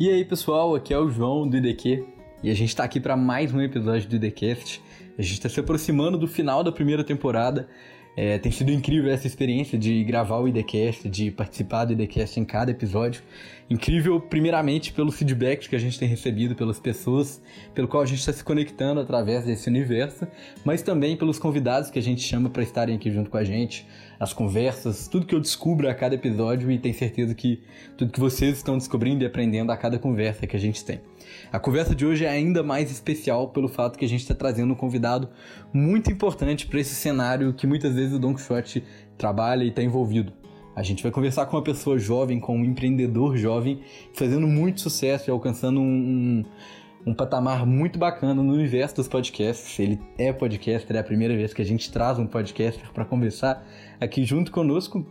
E aí pessoal, aqui é o João do IDQ e a gente está aqui para mais um episódio do IDCast. A gente está se aproximando do final da primeira temporada é, tem sido incrível essa experiência de gravar o IDCast, de participar do IDCast em cada episódio. Incrível, primeiramente, pelos feedbacks que a gente tem recebido pelas pessoas, pelo qual a gente está se conectando através desse universo, mas também pelos convidados que a gente chama para estarem aqui junto com a gente, as conversas, tudo que eu descubro a cada episódio e tenho certeza que tudo que vocês estão descobrindo e aprendendo a cada conversa que a gente tem. A conversa de hoje é ainda mais especial pelo fato que a gente está trazendo um convidado muito importante para esse cenário que muitas vezes o Don Quixote trabalha e está envolvido. A gente vai conversar com uma pessoa jovem, com um empreendedor jovem, fazendo muito sucesso e alcançando um, um patamar muito bacana no universo dos podcasts. Ele é podcaster, é a primeira vez que a gente traz um podcaster para conversar aqui junto conosco.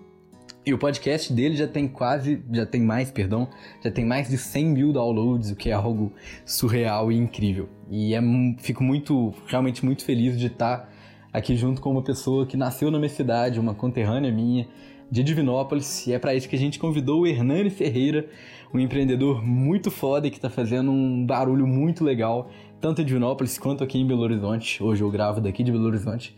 E o podcast dele já tem quase, já tem mais, perdão, já tem mais de 100 mil downloads, o que é algo surreal e incrível. E é, fico muito, realmente muito feliz de estar aqui junto com uma pessoa que nasceu na minha cidade, uma conterrânea minha, de Divinópolis. E é para isso que a gente convidou o Hernani Ferreira, um empreendedor muito foda que está fazendo um barulho muito legal, tanto em Divinópolis quanto aqui em Belo Horizonte. Hoje eu gravo daqui de Belo Horizonte.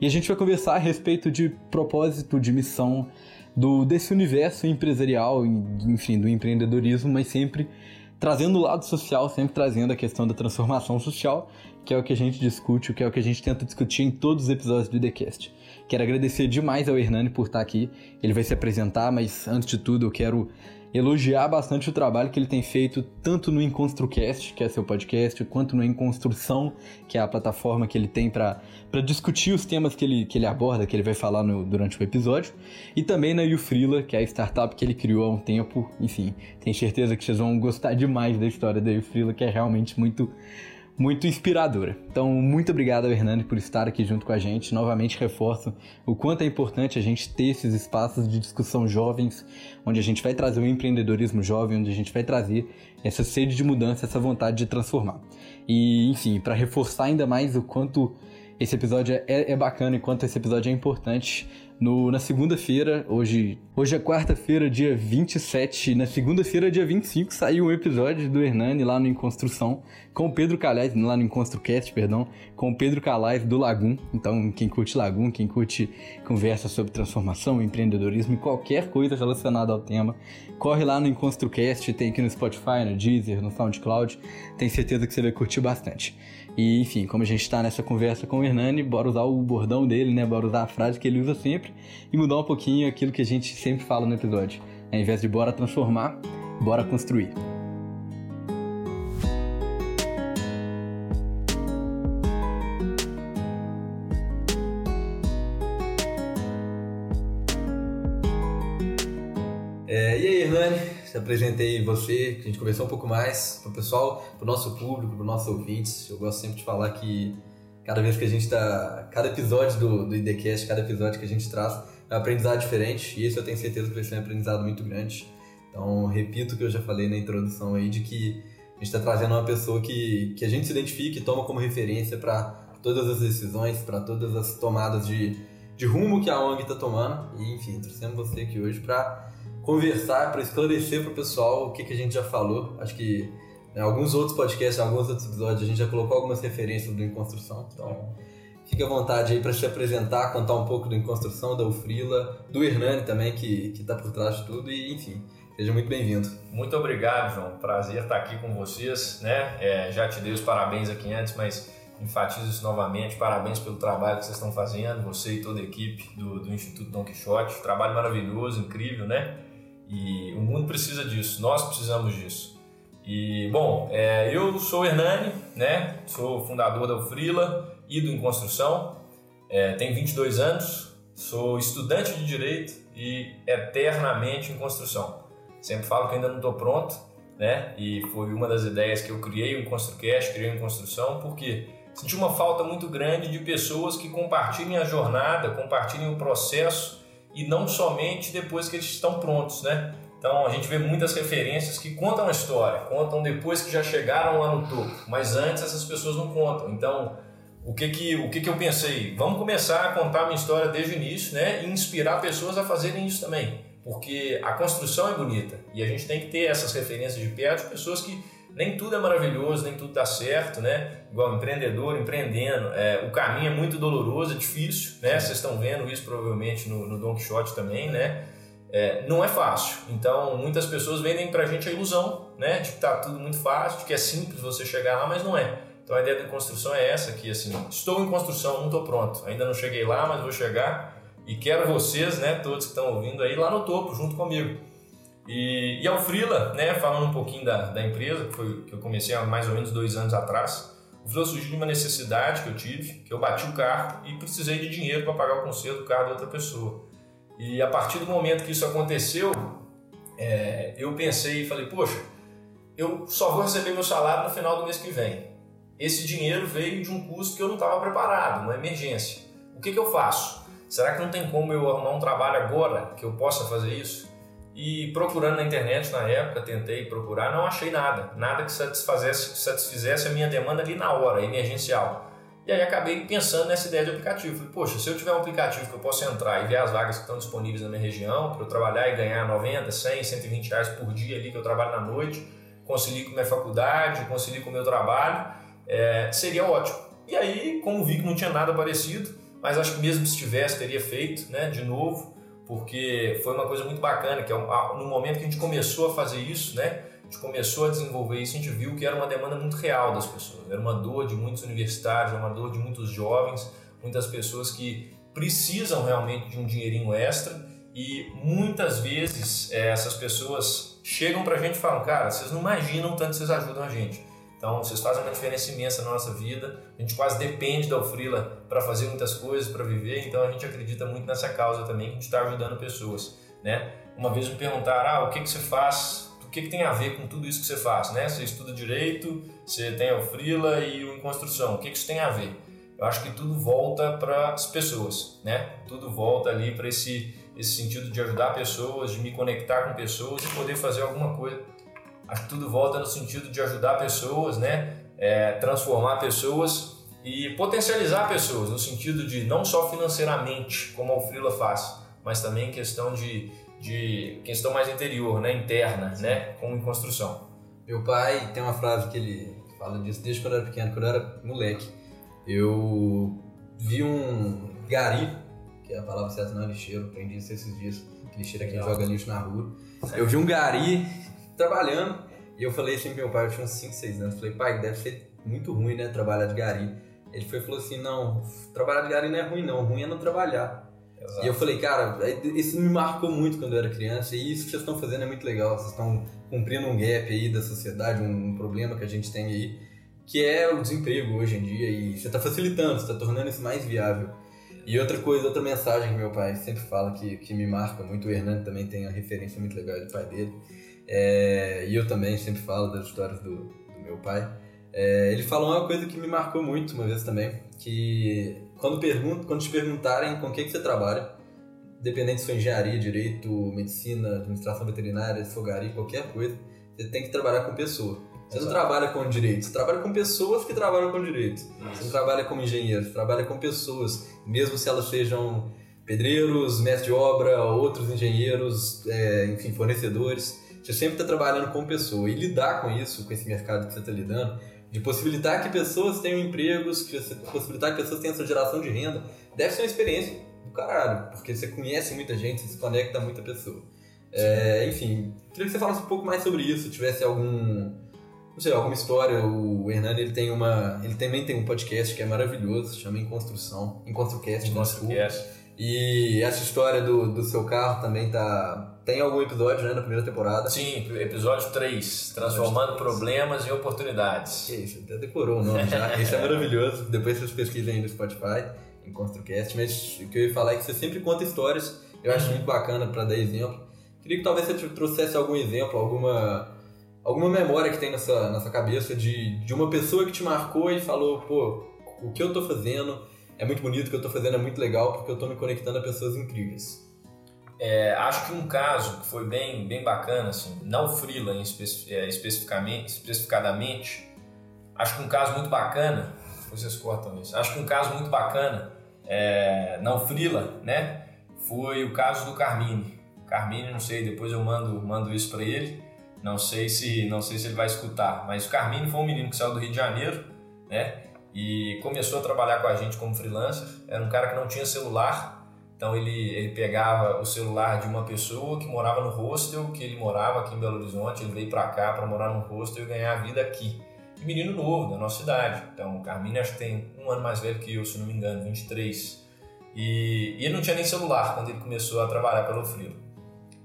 E a gente vai conversar a respeito de propósito, de missão, do desse universo empresarial, enfim, do empreendedorismo, mas sempre trazendo o lado social, sempre trazendo a questão da transformação social, que é o que a gente discute, o que é o que a gente tenta discutir em todos os episódios do TheCast. Quero agradecer demais ao Hernani por estar aqui. Ele vai se apresentar, mas antes de tudo eu quero elogiar bastante o trabalho que ele tem feito tanto no EnConstrucast, que é seu podcast, quanto no EnConstrução, que é a plataforma que ele tem para discutir os temas que ele, que ele aborda, que ele vai falar no, durante o episódio, e também na Ufrila, que é a startup que ele criou há um tempo. Enfim, tenho certeza que vocês vão gostar demais da história da Ufrila, que é realmente muito muito inspiradora. Então, muito obrigado ao Hernani por estar aqui junto com a gente. Novamente reforço o quanto é importante a gente ter esses espaços de discussão jovens, onde a gente vai trazer o empreendedorismo jovem, onde a gente vai trazer essa sede de mudança, essa vontade de transformar. E, enfim, para reforçar ainda mais o quanto esse episódio é, é bacana e quanto esse episódio é importante, no, na segunda-feira, hoje, hoje é quarta-feira, dia 27, na segunda-feira, dia 25, saiu um episódio do Hernani lá no Em Construção, com o Pedro Calais, lá no EnConstrucast, perdão, com o Pedro Calais do Lagum. Então, quem curte Lagum, quem curte conversa sobre transformação, empreendedorismo e qualquer coisa relacionada ao tema, corre lá no EnConstrucast, tem aqui no Spotify, no Deezer, no SoundCloud, tenho certeza que você vai curtir bastante. E, enfim, como a gente está nessa conversa com o Hernani, bora usar o bordão dele, né? Bora usar a frase que ele usa sempre e mudar um pouquinho aquilo que a gente sempre fala no episódio. Ao invés de bora transformar, bora construir. É, e aí, Hernani? Se apresentei você, que a gente conversou um pouco mais para o pessoal, para o nosso público, para os nossos ouvintes. Eu gosto sempre de falar que cada vez que a gente está, cada episódio do, do IDCast, cada episódio que a gente traz é um aprendizado diferente e esse eu tenho certeza que vai ser um aprendizado muito grande. Então, repito o que eu já falei na introdução aí, de que a gente está trazendo uma pessoa que, que a gente se identifica e toma como referência para todas as decisões, para todas as tomadas de, de rumo que a ONG está tomando. E, enfim, trouxemos você aqui hoje para conversar, para esclarecer para o pessoal o que, que a gente já falou. Acho que em alguns outros podcasts, em alguns outros episódios, a gente já colocou algumas referências do Em Construção. Então, fique à vontade aí para se apresentar, contar um pouco do Em Construção, da Ufrila, do Hernani também, que está por trás de tudo. E, enfim, Seja muito bem-vindo. Muito obrigado, João. Prazer estar aqui com vocês. Né? É, já te dei os parabéns aqui antes, mas enfatizo isso novamente. Parabéns pelo trabalho que vocês estão fazendo, você e toda a equipe do, do Instituto Don Quixote. Trabalho maravilhoso, incrível, né? E o mundo precisa disso, nós precisamos disso. E, bom, é, eu sou o Hernani, né? sou fundador da Ufrila e do Em Construção, é, tenho 22 anos, sou estudante de Direito e eternamente em construção. Sempre falo que ainda não estou pronto, né? E foi uma das ideias que eu criei o ConstruCast, criei o Construção, porque senti uma falta muito grande de pessoas que compartilhem a jornada, compartilhem o processo e não somente depois que eles estão prontos, né? Então a gente vê muitas referências que contam a história, contam depois que já chegaram lá no topo, mas antes essas pessoas não contam. Então o que que, o que que eu pensei? Vamos começar a contar minha história desde o início, né? E inspirar pessoas a fazerem isso também. Porque a construção é bonita e a gente tem que ter essas referências de perto de pessoas que nem tudo é maravilhoso, nem tudo dá certo, né? Igual empreendedor, empreendendo, é, o caminho é muito doloroso, é difícil, né? Vocês estão vendo isso provavelmente no, no Don Quixote também, né? É, não é fácil. Então, muitas pessoas vendem pra gente a ilusão, né? De que tá tudo muito fácil, de que é simples você chegar lá, mas não é. Então, a ideia da construção é essa aqui, assim, estou em construção, não estou pronto. Ainda não cheguei lá, mas vou chegar e quero vocês, né, todos que estão ouvindo aí, lá no topo, junto comigo. E, e ao Frila, né, falando um pouquinho da, da empresa, que, foi, que eu comecei há mais ou menos dois anos atrás, o Frila surgiu de uma necessidade que eu tive, que eu bati o carro e precisei de dinheiro para pagar o conserto do carro de outra pessoa. E a partir do momento que isso aconteceu, é, eu pensei e falei, poxa, eu só vou receber meu salário no final do mês que vem. Esse dinheiro veio de um custo que eu não estava preparado, uma emergência. O que, que eu faço? Será que não tem como eu arrumar um trabalho agora que eu possa fazer isso? E procurando na internet na época, tentei procurar, não achei nada. Nada que satisfizesse, satisfizesse a minha demanda ali na hora, emergencial. E aí acabei pensando nessa ideia de aplicativo. Falei, poxa, se eu tiver um aplicativo que eu possa entrar e ver as vagas que estão disponíveis na minha região, para eu trabalhar e ganhar 90, 100, 120 reais por dia ali que eu trabalho na noite, conseguir com minha faculdade, conseguir com o meu trabalho, é, seria ótimo. E aí, como vi que não tinha nada parecido, mas acho que mesmo se tivesse, teria feito né, de novo, porque foi uma coisa muito bacana, que é no momento que a gente começou a fazer isso, né, a gente começou a desenvolver isso, a gente viu que era uma demanda muito real das pessoas, era uma dor de muitos universitários, uma dor de muitos jovens, muitas pessoas que precisam realmente de um dinheirinho extra e muitas vezes é, essas pessoas chegam para a gente e falam, cara, vocês não imaginam tanto que vocês ajudam a gente. Então, vocês fazem uma diferença imensa na nossa vida. A gente quase depende da Ofrila para fazer muitas coisas, para viver. Então, a gente acredita muito nessa causa também, que a gente está ajudando pessoas. Né? Uma vez me perguntaram, ah, o que, que você faz? O que, que tem a ver com tudo isso que você faz? Né? Você estuda Direito, você tem a Ofrila e o Em Construção. O que, que isso tem a ver? Eu acho que tudo volta para as pessoas, né? Tudo volta ali para esse, esse sentido de ajudar pessoas, de me conectar com pessoas e poder fazer alguma coisa tudo volta no sentido de ajudar pessoas, né? É, transformar pessoas e potencializar pessoas, no sentido de não só financeiramente, como a Frila faz, mas também questão de, de questão mais interior, né? interna, né? como em construção. Meu pai tem uma frase que ele fala disso desde quando eu era pequeno, quando eu era moleque. Eu vi um gari, que é a palavra certa não é lixeiro, aprendi isso esses dias, que lixeiro é quem joga lixo na rua. Eu vi um gari trabalhando. E eu falei assim pro meu pai, eu tinha uns 5, 6 anos, falei, pai, deve ser muito ruim, né, trabalhar de gari. Ele foi falou assim, não, trabalhar de gari não é ruim não, ruim é não trabalhar. Exato. E eu falei, cara, é, isso me marcou muito quando eu era criança e isso que vocês estão fazendo é muito legal, vocês estão cumprindo um gap aí da sociedade, um, um problema que a gente tem aí, que é o desemprego hoje em dia e você está facilitando, você está tornando isso mais viável. E outra coisa, outra mensagem que meu pai sempre fala que, que me marca muito, o Hernando também tem uma referência muito legal do pai dele, é, e eu também sempre falo das histórias do, do meu pai. É, ele falou uma coisa que me marcou muito uma vez também, que quando, pergunto, quando te perguntarem com o que, que você trabalha, dependendo se for engenharia, direito, medicina, administração veterinária, fogaria, qualquer coisa, você tem que trabalhar com pessoa. Você Exato. não trabalha com direito, você trabalha com pessoas que trabalham com direito. Você não trabalha como engenheiro, você trabalha com pessoas, mesmo se elas sejam pedreiros, mestre de obra, outros engenheiros, é, enfim, fornecedores. Você sempre está trabalhando com pessoa e lidar com isso, com esse mercado que você está lidando, de possibilitar que pessoas tenham empregos, que você, possibilitar que pessoas tenham essa geração de renda, deve ser uma experiência do caralho, porque você conhece muita gente, você se conecta a muita pessoa. É, enfim, queria que você falasse um pouco mais sobre isso, tivesse algum, não sei, alguma história. O Hernani ele tem uma, ele também tem um podcast que é maravilhoso, chama Em Construção, Em Construcast, Construcast. E essa história do, do seu carro também tá. Tem algum episódio, né, na primeira temporada? Sim, episódio 3, Transformando Problemas em Oportunidades. Que isso, até decorou o nome já. Isso é maravilhoso. Depois vocês pesquisem aí no Spotify, em ConstruCast. Mas o que eu ia falar é que você sempre conta histórias. Eu acho muito bacana para dar exemplo. Queria que talvez você trouxesse algum exemplo, alguma, alguma memória que tem nessa, nessa cabeça de, de uma pessoa que te marcou e falou, pô, o que eu tô fazendo é muito bonito, o que eu estou fazendo é muito legal, porque eu estou me conectando a pessoas incríveis. É, acho que um caso que foi bem, bem bacana, assim, não freela é, especificamente, especificadamente, acho que um caso muito bacana vocês cortam isso. Acho que um caso muito bacana, é, não frila, né? Foi o caso do Carmine. Carmine, não sei, depois eu mando, mando isso para ele. Não sei se não sei se ele vai escutar, mas o Carmine foi um menino que saiu do Rio de Janeiro, né? E começou a trabalhar com a gente como freelancer. Era um cara que não tinha celular, então ele, ele pegava o celular de uma pessoa que morava no hostel, que ele morava aqui em Belo Horizonte, ele veio para cá para morar no hostel e ganhar a vida aqui. E menino novo, da nossa idade. Então o Carmine acho que tem um ano mais velho que eu, se não me engano, 23. E, e ele não tinha nem celular quando ele começou a trabalhar pelo Frilo.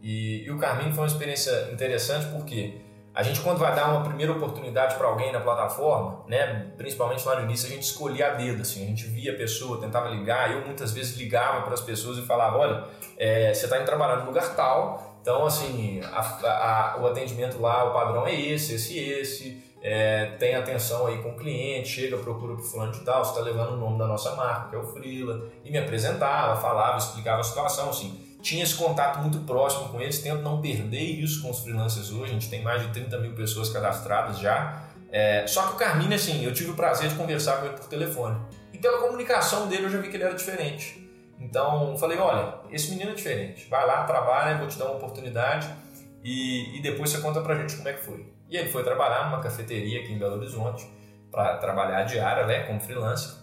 E, e o Carmine foi uma experiência interessante porque a gente quando vai dar uma primeira oportunidade para alguém na plataforma, né, principalmente lá no início, a gente escolhia a dedo, assim, a gente via a pessoa, tentava ligar, eu muitas vezes ligava para as pessoas e falava, olha, é, você está indo trabalhar no lugar tal, então assim, a, a, o atendimento lá, o padrão é esse, esse, esse, é, tem atenção aí com o cliente, chega, procura pro fulano de tal, você está levando o nome da nossa marca, que é o Frila, e me apresentava, falava, explicava a situação, assim, tinha esse contato muito próximo com eles, tento não perder isso com os freelancers hoje, a gente tem mais de 30 mil pessoas cadastradas já. É, só que o Carmine, assim, eu tive o prazer de conversar com ele por telefone. E pela comunicação dele eu já vi que ele era diferente. Então falei, olha, esse menino é diferente, vai lá, trabalha, vou te dar uma oportunidade e, e depois você conta pra gente como é que foi. E ele foi trabalhar numa cafeteria aqui em Belo Horizonte, para trabalhar diária, né, como freelancer.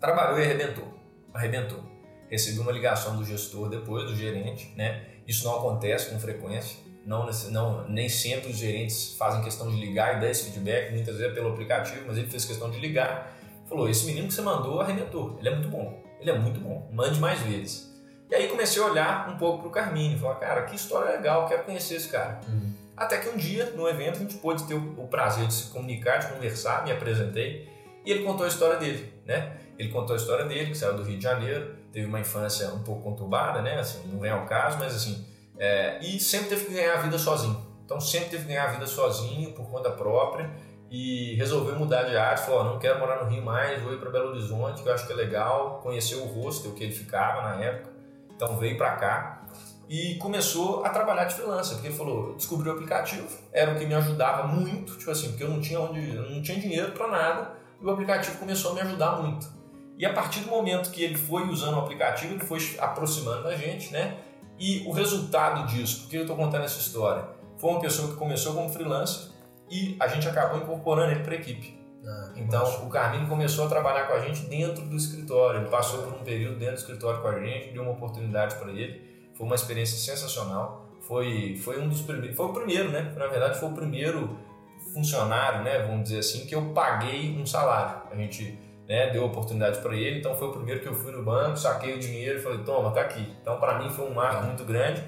Trabalhou e arrebentou, arrebentou recebi uma ligação do gestor depois, do gerente, né? Isso não acontece com frequência, não, não, nem sempre os gerentes fazem questão de ligar e dar esse feedback, muitas vezes é pelo aplicativo, mas ele fez questão de ligar. Falou: Esse menino que você mandou arrebentou, ele é muito bom, ele é muito bom, mande mais vezes. E aí comecei a olhar um pouco para o Carmine, falar: Cara, que história legal, quero conhecer esse cara. Uhum. Até que um dia, no evento, a gente pôde ter o prazer de se comunicar, de conversar, me apresentei e ele contou a história dele, né? Ele contou a história dele, que saiu do Rio de Janeiro, teve uma infância um pouco conturbada, né? Assim, não vem ao caso, mas assim, é, e sempre teve que ganhar a vida sozinho. Então sempre teve que ganhar a vida sozinho, por conta própria, e resolveu mudar de área, falou, oh, não quero morar no Rio mais, vou ir para Belo Horizonte, que eu acho que é legal, conheceu o hostel que ele ficava na época, então veio para cá e começou a trabalhar de freelancer, porque ele falou, descobriu o aplicativo, era o que me ajudava muito, tipo assim, porque eu não tinha onde, eu não tinha dinheiro para nada, e o aplicativo começou a me ajudar muito. E a partir do momento que ele foi usando o aplicativo, ele foi aproximando da gente, né? E o resultado disso, por que eu estou contando essa história? Foi uma pessoa que começou como freelancer e a gente acabou incorporando ele para a equipe. Ah, então, o Carmine começou a trabalhar com a gente dentro do escritório. Ele passou por um período dentro do escritório com a gente, deu uma oportunidade para ele. Foi uma experiência sensacional. Foi, foi um dos primeiros, foi o primeiro, né? Na verdade, foi o primeiro funcionário, né? Vamos dizer assim, que eu paguei um salário. A gente né, deu oportunidade para ele, então foi o primeiro que eu fui no banco, saquei o dinheiro e falei, toma, tá aqui. Então para mim foi um marco muito grande.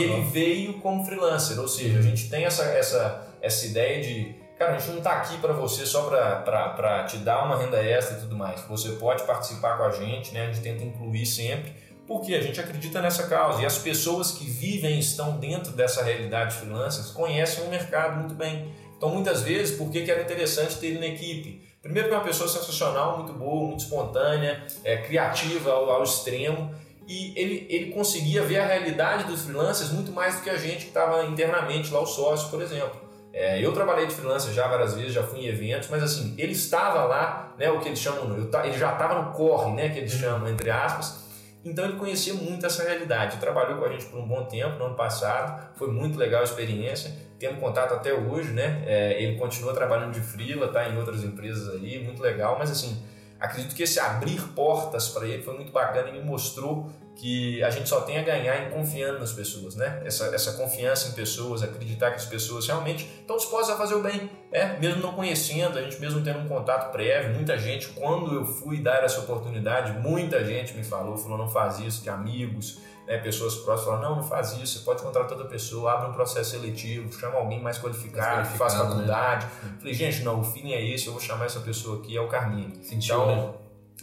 E ele veio como freelancer, ou seja, a gente tem essa, essa, essa ideia de, cara, a gente não está aqui para você só para te dar uma renda extra e tudo mais. Você pode participar com a gente, né, a gente tenta incluir sempre, porque a gente acredita nessa causa e as pessoas que vivem estão dentro dessa realidade de freelancers conhecem o mercado muito bem. Então muitas vezes, por que, que era interessante ter ele na equipe? Primeiro que é uma pessoa sensacional, muito boa, muito espontânea, é, criativa ao, ao, extremo e ele, ele conseguia ver a realidade dos freelancers muito mais do que a gente que estava internamente lá, o sócio, por exemplo. É, eu trabalhei de freelancer já várias vezes, já fui em eventos, mas assim, ele estava lá, né, o que eles chamam, ele já estava no corre, né, que eles uhum. chamam, entre aspas, então ele conhecia muito essa realidade. Trabalhou com a gente por um bom tempo no ano passado, foi muito legal a experiência temos contato até hoje, né? É, ele continua trabalhando de freela, tá em outras empresas aí, muito legal, mas assim, acredito que esse abrir portas para ele foi muito bacana e me mostrou que a gente só tem a ganhar em confiando nas pessoas, né? Essa, essa confiança em pessoas, acreditar que as pessoas realmente estão dispostas a fazer o bem, né? Mesmo não conhecendo, a gente mesmo tendo um contato prévio, muita gente, quando eu fui dar essa oportunidade, muita gente me falou, falou, não faz isso, de amigos, né, pessoas próximas falam, não, não faz isso, você pode contratar outra pessoa, abre um processo seletivo, chama alguém mais qualificado, que faz né? faculdade. Né? Falei, gente, não, o feeling é esse, eu vou chamar essa pessoa aqui, é o Carmine. Sentiu, então, né?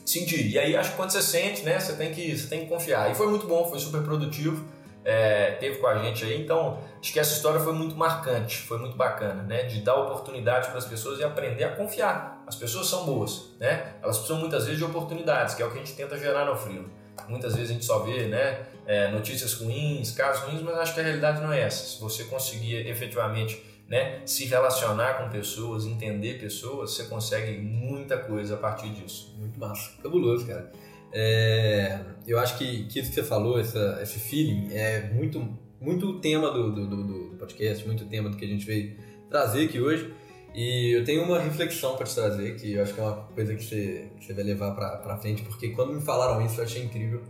Senti. E aí acho que quando você sente, né, você tem que, você tem que confiar. E foi muito bom, foi super produtivo. É, teve com a gente aí, então acho que essa história foi muito marcante, foi muito bacana, né? De dar oportunidade para as pessoas e aprender a confiar. As pessoas são boas, né? Elas precisam muitas vezes de oportunidades, que é o que a gente tenta gerar no Frio. Muitas vezes a gente só vê, né? é, notícias ruins, casos ruins, mas acho que a realidade não é essa. Se você conseguir efetivamente né, se relacionar com pessoas, entender pessoas, você consegue muita coisa a partir disso. Muito massa, fabuloso, cara. É, eu acho que, que isso que você falou, essa, esse feeling, é muito, muito tema do, do, do, do podcast, muito tema do que a gente veio trazer aqui hoje. E eu tenho uma reflexão para te trazer, que eu acho que é uma coisa que você, que você vai levar para frente, porque quando me falaram isso eu achei incrível,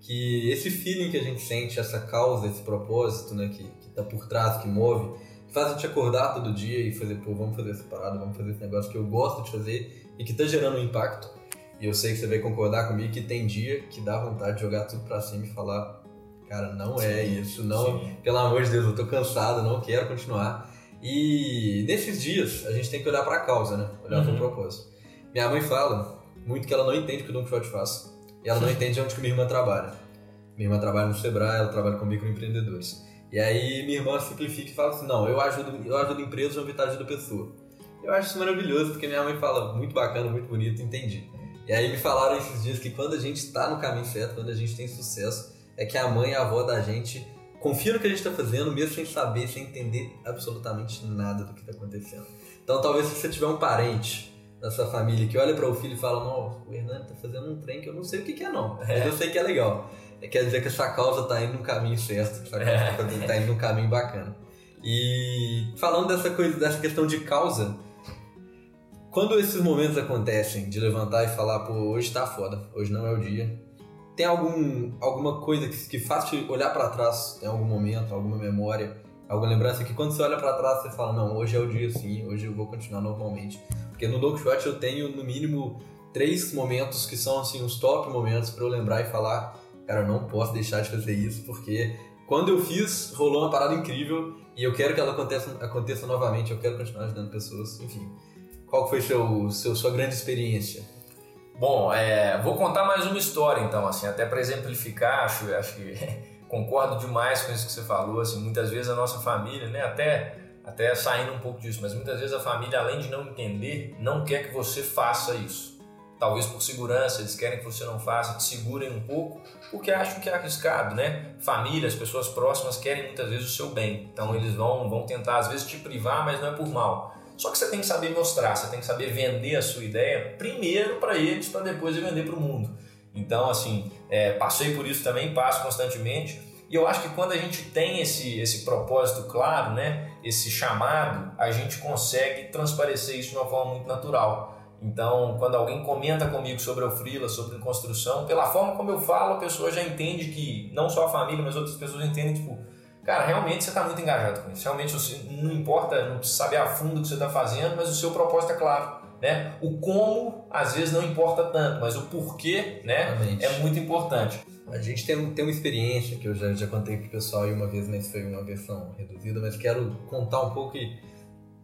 que esse feeling que a gente sente, essa causa, esse propósito, né, que, que tá por trás, que move, faz a gente acordar todo dia e fazer, pô, vamos fazer essa parada, vamos fazer esse negócio que eu gosto de fazer e que tá gerando um impacto. E eu sei que você vai concordar comigo que tem dia que dá vontade de jogar tudo para cima e falar, cara, não é isso, não, Sim. pelo amor de Deus, eu tô cansado, não quero continuar. E nesses dias a gente tem que olhar para a causa, né? Olhar uhum. para o propósito. Minha mãe fala muito que ela não entende o que o Don Quixote faz. E ela não entende onde que minha irmã trabalha. Minha irmã trabalha no Sebrae, ela trabalha com microempreendedores. E aí minha irmã simplifica e fala assim, não, eu ajudo, eu ajudo empresas, João Vitor ajuda pessoa. Eu acho isso maravilhoso, porque minha mãe fala muito bacana, muito bonito, entendi. E aí me falaram esses dias que quando a gente está no caminho certo, quando a gente tem sucesso, é que a mãe e a avó da gente confia no que a gente está fazendo, mesmo sem saber, sem entender absolutamente nada do que está acontecendo. Então, talvez se você tiver um parente da sua família que olha para o filho e fala: Não, o Hernani está fazendo um trem que eu não sei o que, que é, não, mas é. eu sei que é legal. É, quer dizer que essa causa está indo no caminho certo, está é. indo no caminho bacana. E falando dessa coisa, dessa questão de causa, quando esses momentos acontecem, de levantar e falar, pô, hoje tá foda, hoje não é o dia, tem algum, alguma coisa que, que faz te olhar para trás em algum momento, alguma memória, alguma lembrança que quando você olha para trás você fala, não, hoje é o dia sim, hoje eu vou continuar normalmente. Porque no Don Quixote eu tenho no mínimo três momentos que são assim os top momentos para eu lembrar e falar, cara, eu não posso deixar de fazer isso porque quando eu fiz rolou uma parada incrível e eu quero que ela aconteça, aconteça novamente, eu quero continuar ajudando pessoas, enfim. Qual foi seu, seu sua grande experiência? Bom, é, vou contar mais uma história então, assim, até para exemplificar, acho, acho que concordo demais com isso que você falou, assim, muitas vezes a nossa família, né, até, até saindo um pouco disso, mas muitas vezes a família, além de não entender, não quer que você faça isso. Talvez por segurança, eles querem que você não faça, te segurem um pouco, porque acham que é arriscado, né? Família, as pessoas próximas querem muitas vezes o seu bem, então eles vão, vão tentar às vezes te privar, mas não é por mal. Só que você tem que saber mostrar, você tem que saber vender a sua ideia primeiro para eles, para depois vender para o mundo. Então, assim, é, passei por isso também, passo constantemente. E eu acho que quando a gente tem esse, esse propósito claro, né, esse chamado, a gente consegue transparecer isso de uma forma muito natural. Então, quando alguém comenta comigo sobre o freela, sobre construção, pela forma como eu falo, a pessoa já entende que não só a família, mas outras pessoas entendem, tipo, Cara, realmente você está muito engajado com isso. Realmente você, não importa, não precisa saber a fundo o que você está fazendo, mas o seu propósito é claro. Né? O como às vezes não importa tanto, mas o porquê né, é muito importante. A gente tem, tem uma experiência que eu já, já contei pro pessoal e uma vez, mas foi uma versão reduzida, mas quero contar um pouco e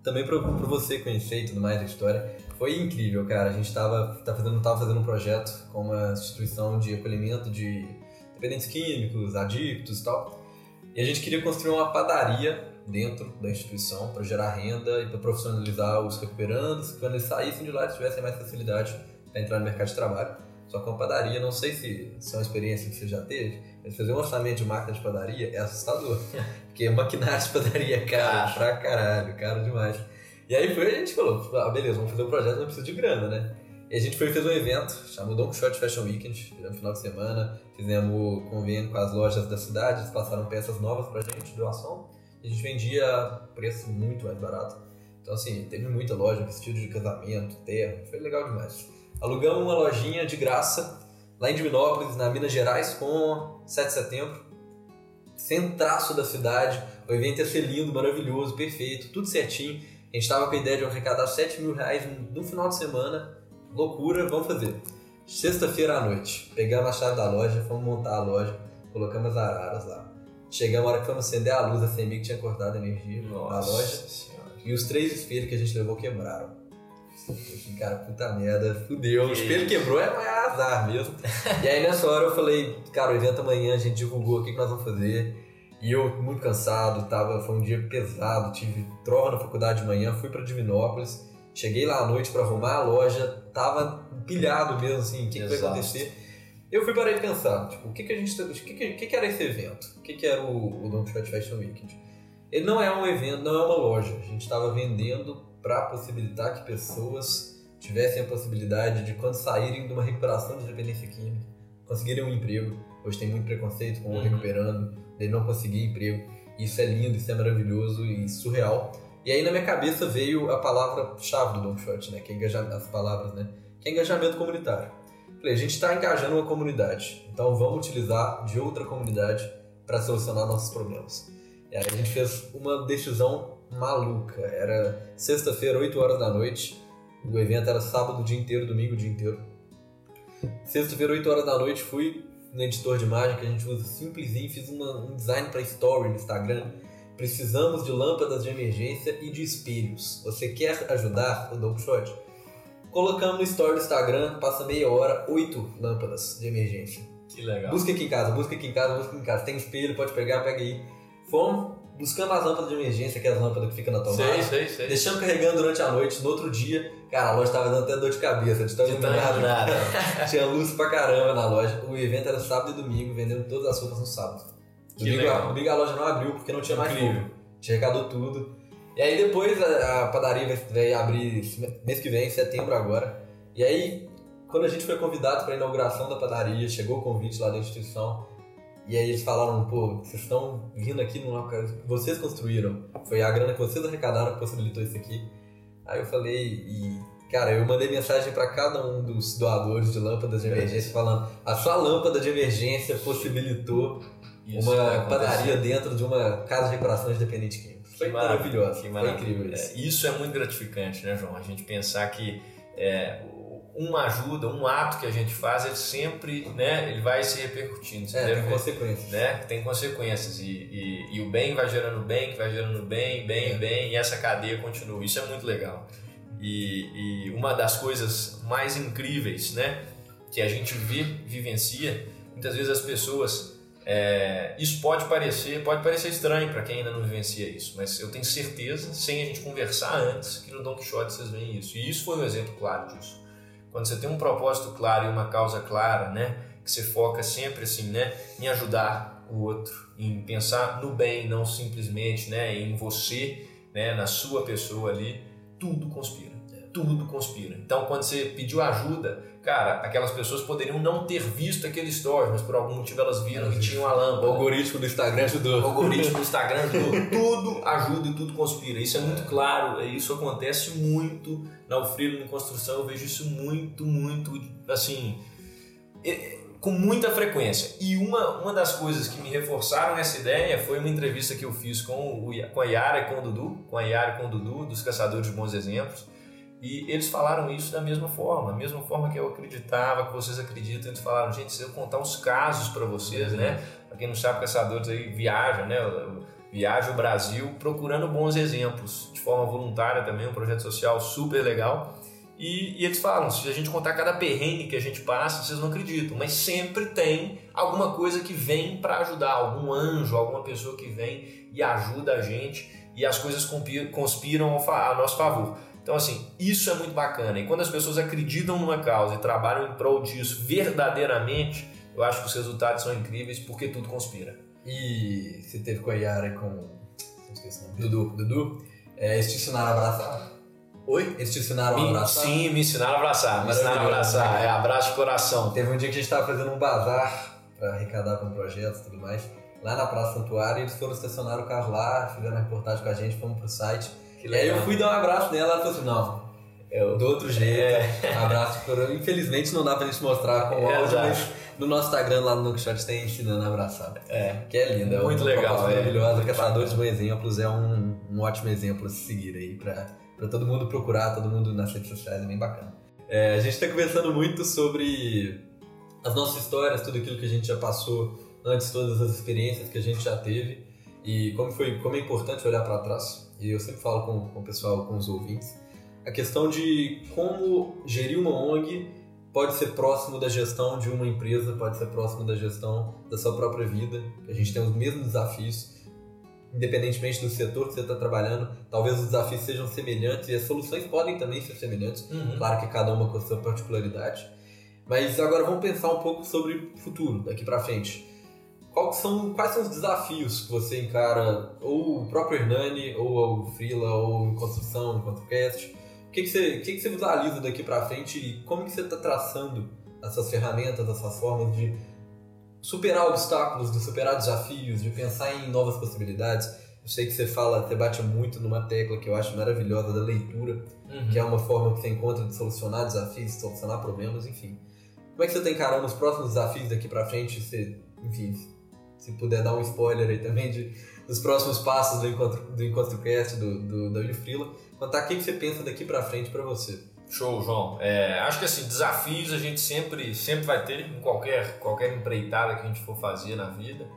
também para você conhecer e tudo mais a história. Foi incrível, cara. A gente estava tá fazendo, tava fazendo um projeto com uma instituição de acolhimento de dependentes químicos, adictos e tal. E a gente queria construir uma padaria dentro da instituição para gerar renda e para profissionalizar os recuperandos, quando eles saíssem de lá eles tivessem mais facilidade para entrar no mercado de trabalho. Só que uma padaria, não sei se, se é uma experiência que você já teve, mas fazer um orçamento de máquina de padaria é assustador. Porque maquinário de padaria é caro pra caralho, caro demais. E aí foi, a gente falou, ah, beleza, vamos fazer um projeto, não precisa de grana, né? E a gente foi fez um evento, chamado Don Quixote Fashion Weekend, no final de semana, fizemos convênio com as lojas da cidade, eles passaram peças novas pra gente, doação, e a gente vendia preço muito mais barato. Então assim, teve muita loja, vestido de casamento, terra, foi legal demais. Alugamos uma lojinha de graça, lá em Divinópolis, na Minas Gerais, com 7 de setembro, centraço da cidade, o evento ia ser lindo, maravilhoso, perfeito, tudo certinho. A gente estava com a ideia de arrecadar 7 mil reais no final de semana, loucura, vamos fazer. Sexta-feira à noite, pegamos a chave da loja, fomos montar a loja, colocamos as araras lá. Chegamos a hora que fomos acender a luz, a que tinha cortado a energia Nossa na loja. Senhora. E os três espelhos que a gente levou quebraram. Assim, cara, puta merda, fudeu. O espelho quebrou, é, é azar mesmo. e aí nessa hora eu falei, cara, o evento amanhã, a gente divulgou o que, que nós vamos fazer. E eu, muito cansado, tava, foi um dia pesado, tive prova na faculdade de manhã, fui para Divinópolis. Cheguei lá à noite para arrumar a loja, tava pilhado mesmo, assim, o que, que, vai acontecer. Eu fui para aí pensar, tipo, o que que a gente, o que que, que, que era esse evento? O que que era o, o Don Quixote Fashion Weekend? Ele não é um evento, não é uma loja. A gente estava vendendo para possibilitar que pessoas tivessem a possibilidade de, quando saírem de uma recuperação de dependência química, conseguirem um emprego. Hoje tem muito preconceito com o Uhum. recuperando, ele não conseguir emprego. Isso é lindo, isso é maravilhoso e surreal. E aí na minha cabeça veio a palavra-chave do Don Quixote, né? Que é engajamento, as palavras, né? Que é engajamento comunitário. Falei, a gente está engajando uma comunidade, então vamos utilizar de outra comunidade para solucionar nossos problemas. E aí a gente fez uma decisão maluca. Era sexta-feira, 8 horas da noite. O evento era sábado o dia inteiro, domingo o dia inteiro. Sexta-feira, 8 horas da noite, fui no editor de imagem que a gente usa simplesinho, fiz uma- um design para story no Instagram. Precisamos de lâmpadas de emergência e de espelhos. Você quer ajudar o Don Quixote? Colocamos no story do Instagram, passa meia hora, oito lâmpadas de emergência. Que legal. Busca aqui em casa, busca aqui em casa, busca aqui em casa. Tem espelho, pode pegar, pega aí. Fomos buscando as lâmpadas de emergência, que é as lâmpadas que ficam na tomada. Sei, sei, sei. Deixamos carregando durante a noite. No outro dia, cara, a loja tava dando até dor de cabeça, de tão iluminado. Tinha luz pra caramba na loja. O evento era sábado e domingo, vendendo todas as roupas no sábado. Domingo, legal. domingo a loja não abriu porque não tinha mais fogo. Tinha arrecadou tudo. E aí depois a, a padaria vai, vai abrir mês que vem, em setembro agora. E aí, quando a gente foi convidado para a inauguração da padaria, chegou o convite lá da instituição. E aí eles falaram, pô, vocês estão vindo aqui numa casa que vocês construíram. Foi a grana que vocês arrecadaram que possibilitou isso aqui. Aí eu falei, e cara, eu mandei mensagem para cada um dos doadores de lâmpadas de emergência falando: a sua lâmpada de emergência possibilitou Isso uma padaria dentro de uma casa de recuperação de dependente químico. Foi Que maravilhoso, que foi maravilha. incrível isso. É, isso é muito gratificante, né, João? A gente pensar que é, uma ajuda, um ato que a gente faz, ele sempre, né, ele vai se repercutindo. Você É, tem ver, consequências. né, tem consequências e, e, e o bem vai gerando bem, que vai gerando bem, bem, É. bem, e essa cadeia continua. Isso é muito legal. E, e uma das coisas mais incríveis, né, que a gente vê, vivencia, muitas vezes as pessoas é, isso pode parecer, pode parecer estranho para quem ainda não vivencia isso, mas eu tenho certeza, sem a gente conversar antes, que no Don Quixote vocês veem isso. E isso foi um exemplo claro disso. Quando você tem um propósito claro e uma causa clara, né, que você foca sempre assim, né, em ajudar o outro, em pensar no bem, não simplesmente, né, em você, né, na sua pessoa ali, tudo conspira. Tudo conspira. Então, quando você pediu ajuda, cara, aquelas pessoas poderiam não ter visto aquele story, mas por algum motivo elas viram que tinha uma O lâmpada. algoritmo do Instagram O ajudou. algoritmo do Instagram ajudou. Tudo ajuda e tudo conspira. Isso é muito claro. Isso acontece muito na Alfredo em construção. Eu vejo isso muito, muito, assim, é, com muita frequência. E uma, uma das coisas que me reforçaram essa ideia foi uma entrevista que eu fiz com, o, com a Yara e com o Dudu, com a Yara e com o Dudu, dos Caçadores de Bons Exemplos. E eles falaram isso da mesma forma, a mesma forma que eu acreditava, que vocês acreditam. Eles falaram, gente, se eu contar os casos para vocês, né? Pra quem não sabe, caçadores aí viajam, né? Viaja o Brasil procurando bons exemplos, de forma voluntária também, um projeto social super legal. E, e eles falam, se a gente contar cada perrengue que a gente passa, vocês não acreditam, mas sempre tem alguma coisa que vem para ajudar, algum anjo, alguma pessoa que vem e ajuda a gente e as coisas conspiram, a nosso favor. Então, assim, isso é muito bacana. E quando as pessoas acreditam numa causa e trabalham em prol disso verdadeiramente, eu acho que os resultados são incríveis porque tudo conspira. E você teve com a Yara e com. Não esqueci o nome. Dudu. Dudu. É, eles te ensinaram a abraçar? Oi? Eles te ensinaram a Me- abraçar? sim, me ensinaram a abraçar. Me ensinaram a abraçar. É abraço de coração. Teve um dia que a gente tava fazendo um bazar pra arrecadar com projetos e tudo mais. Lá na Praça Santuário, eles foram estacionar o carro lá, fizeram uma reportagem com a gente, fomos pro site. E aí eu fui dar um abraço nela, ela falou assim, não, Eu, do outro jeito, abraço por... Infelizmente não dá pra gente mostrar com É, áudio, mas no nosso Instagram lá no Quixote tem ensinando a abraçar. é. Que é lindo, é Muito uma legal, é. maravilhosa. Caçadores bacana. Bons Exemplos é um, um ótimo exemplo a se seguir aí pra, pra todo mundo procurar, todo mundo nas redes sociais, é bem bacana. É, a gente tá conversando muito sobre as nossas histórias, tudo aquilo que a gente já passou antes, todas as experiências que a gente já teve e como, foi, como é importante olhar para trás. E eu sempre falo com, com o pessoal, com os ouvintes, a questão de como gerir uma ONG pode ser próximo da gestão de uma empresa, pode ser próximo da gestão da sua própria vida. A gente tem os mesmos desafios, independentemente do setor que você está trabalhando. Talvez os desafios sejam semelhantes e as soluções podem também ser semelhantes. Uhum. Claro que cada uma com a sua particularidade. Mas agora vamos pensar um pouco sobre o futuro, daqui para frente. Qual são, quais são os desafios que você encara, ou o próprio Hernani, ou o Freela, ou em construção, enquanto cast? O que, que, você, o que, que você visualiza daqui para frente e como que você está traçando essas ferramentas, essas formas de superar obstáculos, de superar desafios, de pensar em novas possibilidades? Eu sei que você fala, você bate muito numa tecla que eu acho maravilhosa da leitura, uhum. que é uma forma que você encontra de solucionar desafios, de solucionar problemas, enfim. Como é que você está encarando os próximos desafios daqui para frente? Você, enfim, se puder dar um spoiler aí também de, dos próximos passos do Encontro, do Encontro Cast, do, do, da Unifrila, contar o que você pensa daqui para frente para você. Show, João. É, acho que assim, desafios a gente sempre, sempre vai ter em qualquer, qualquer empreitada que a gente for fazer na vida,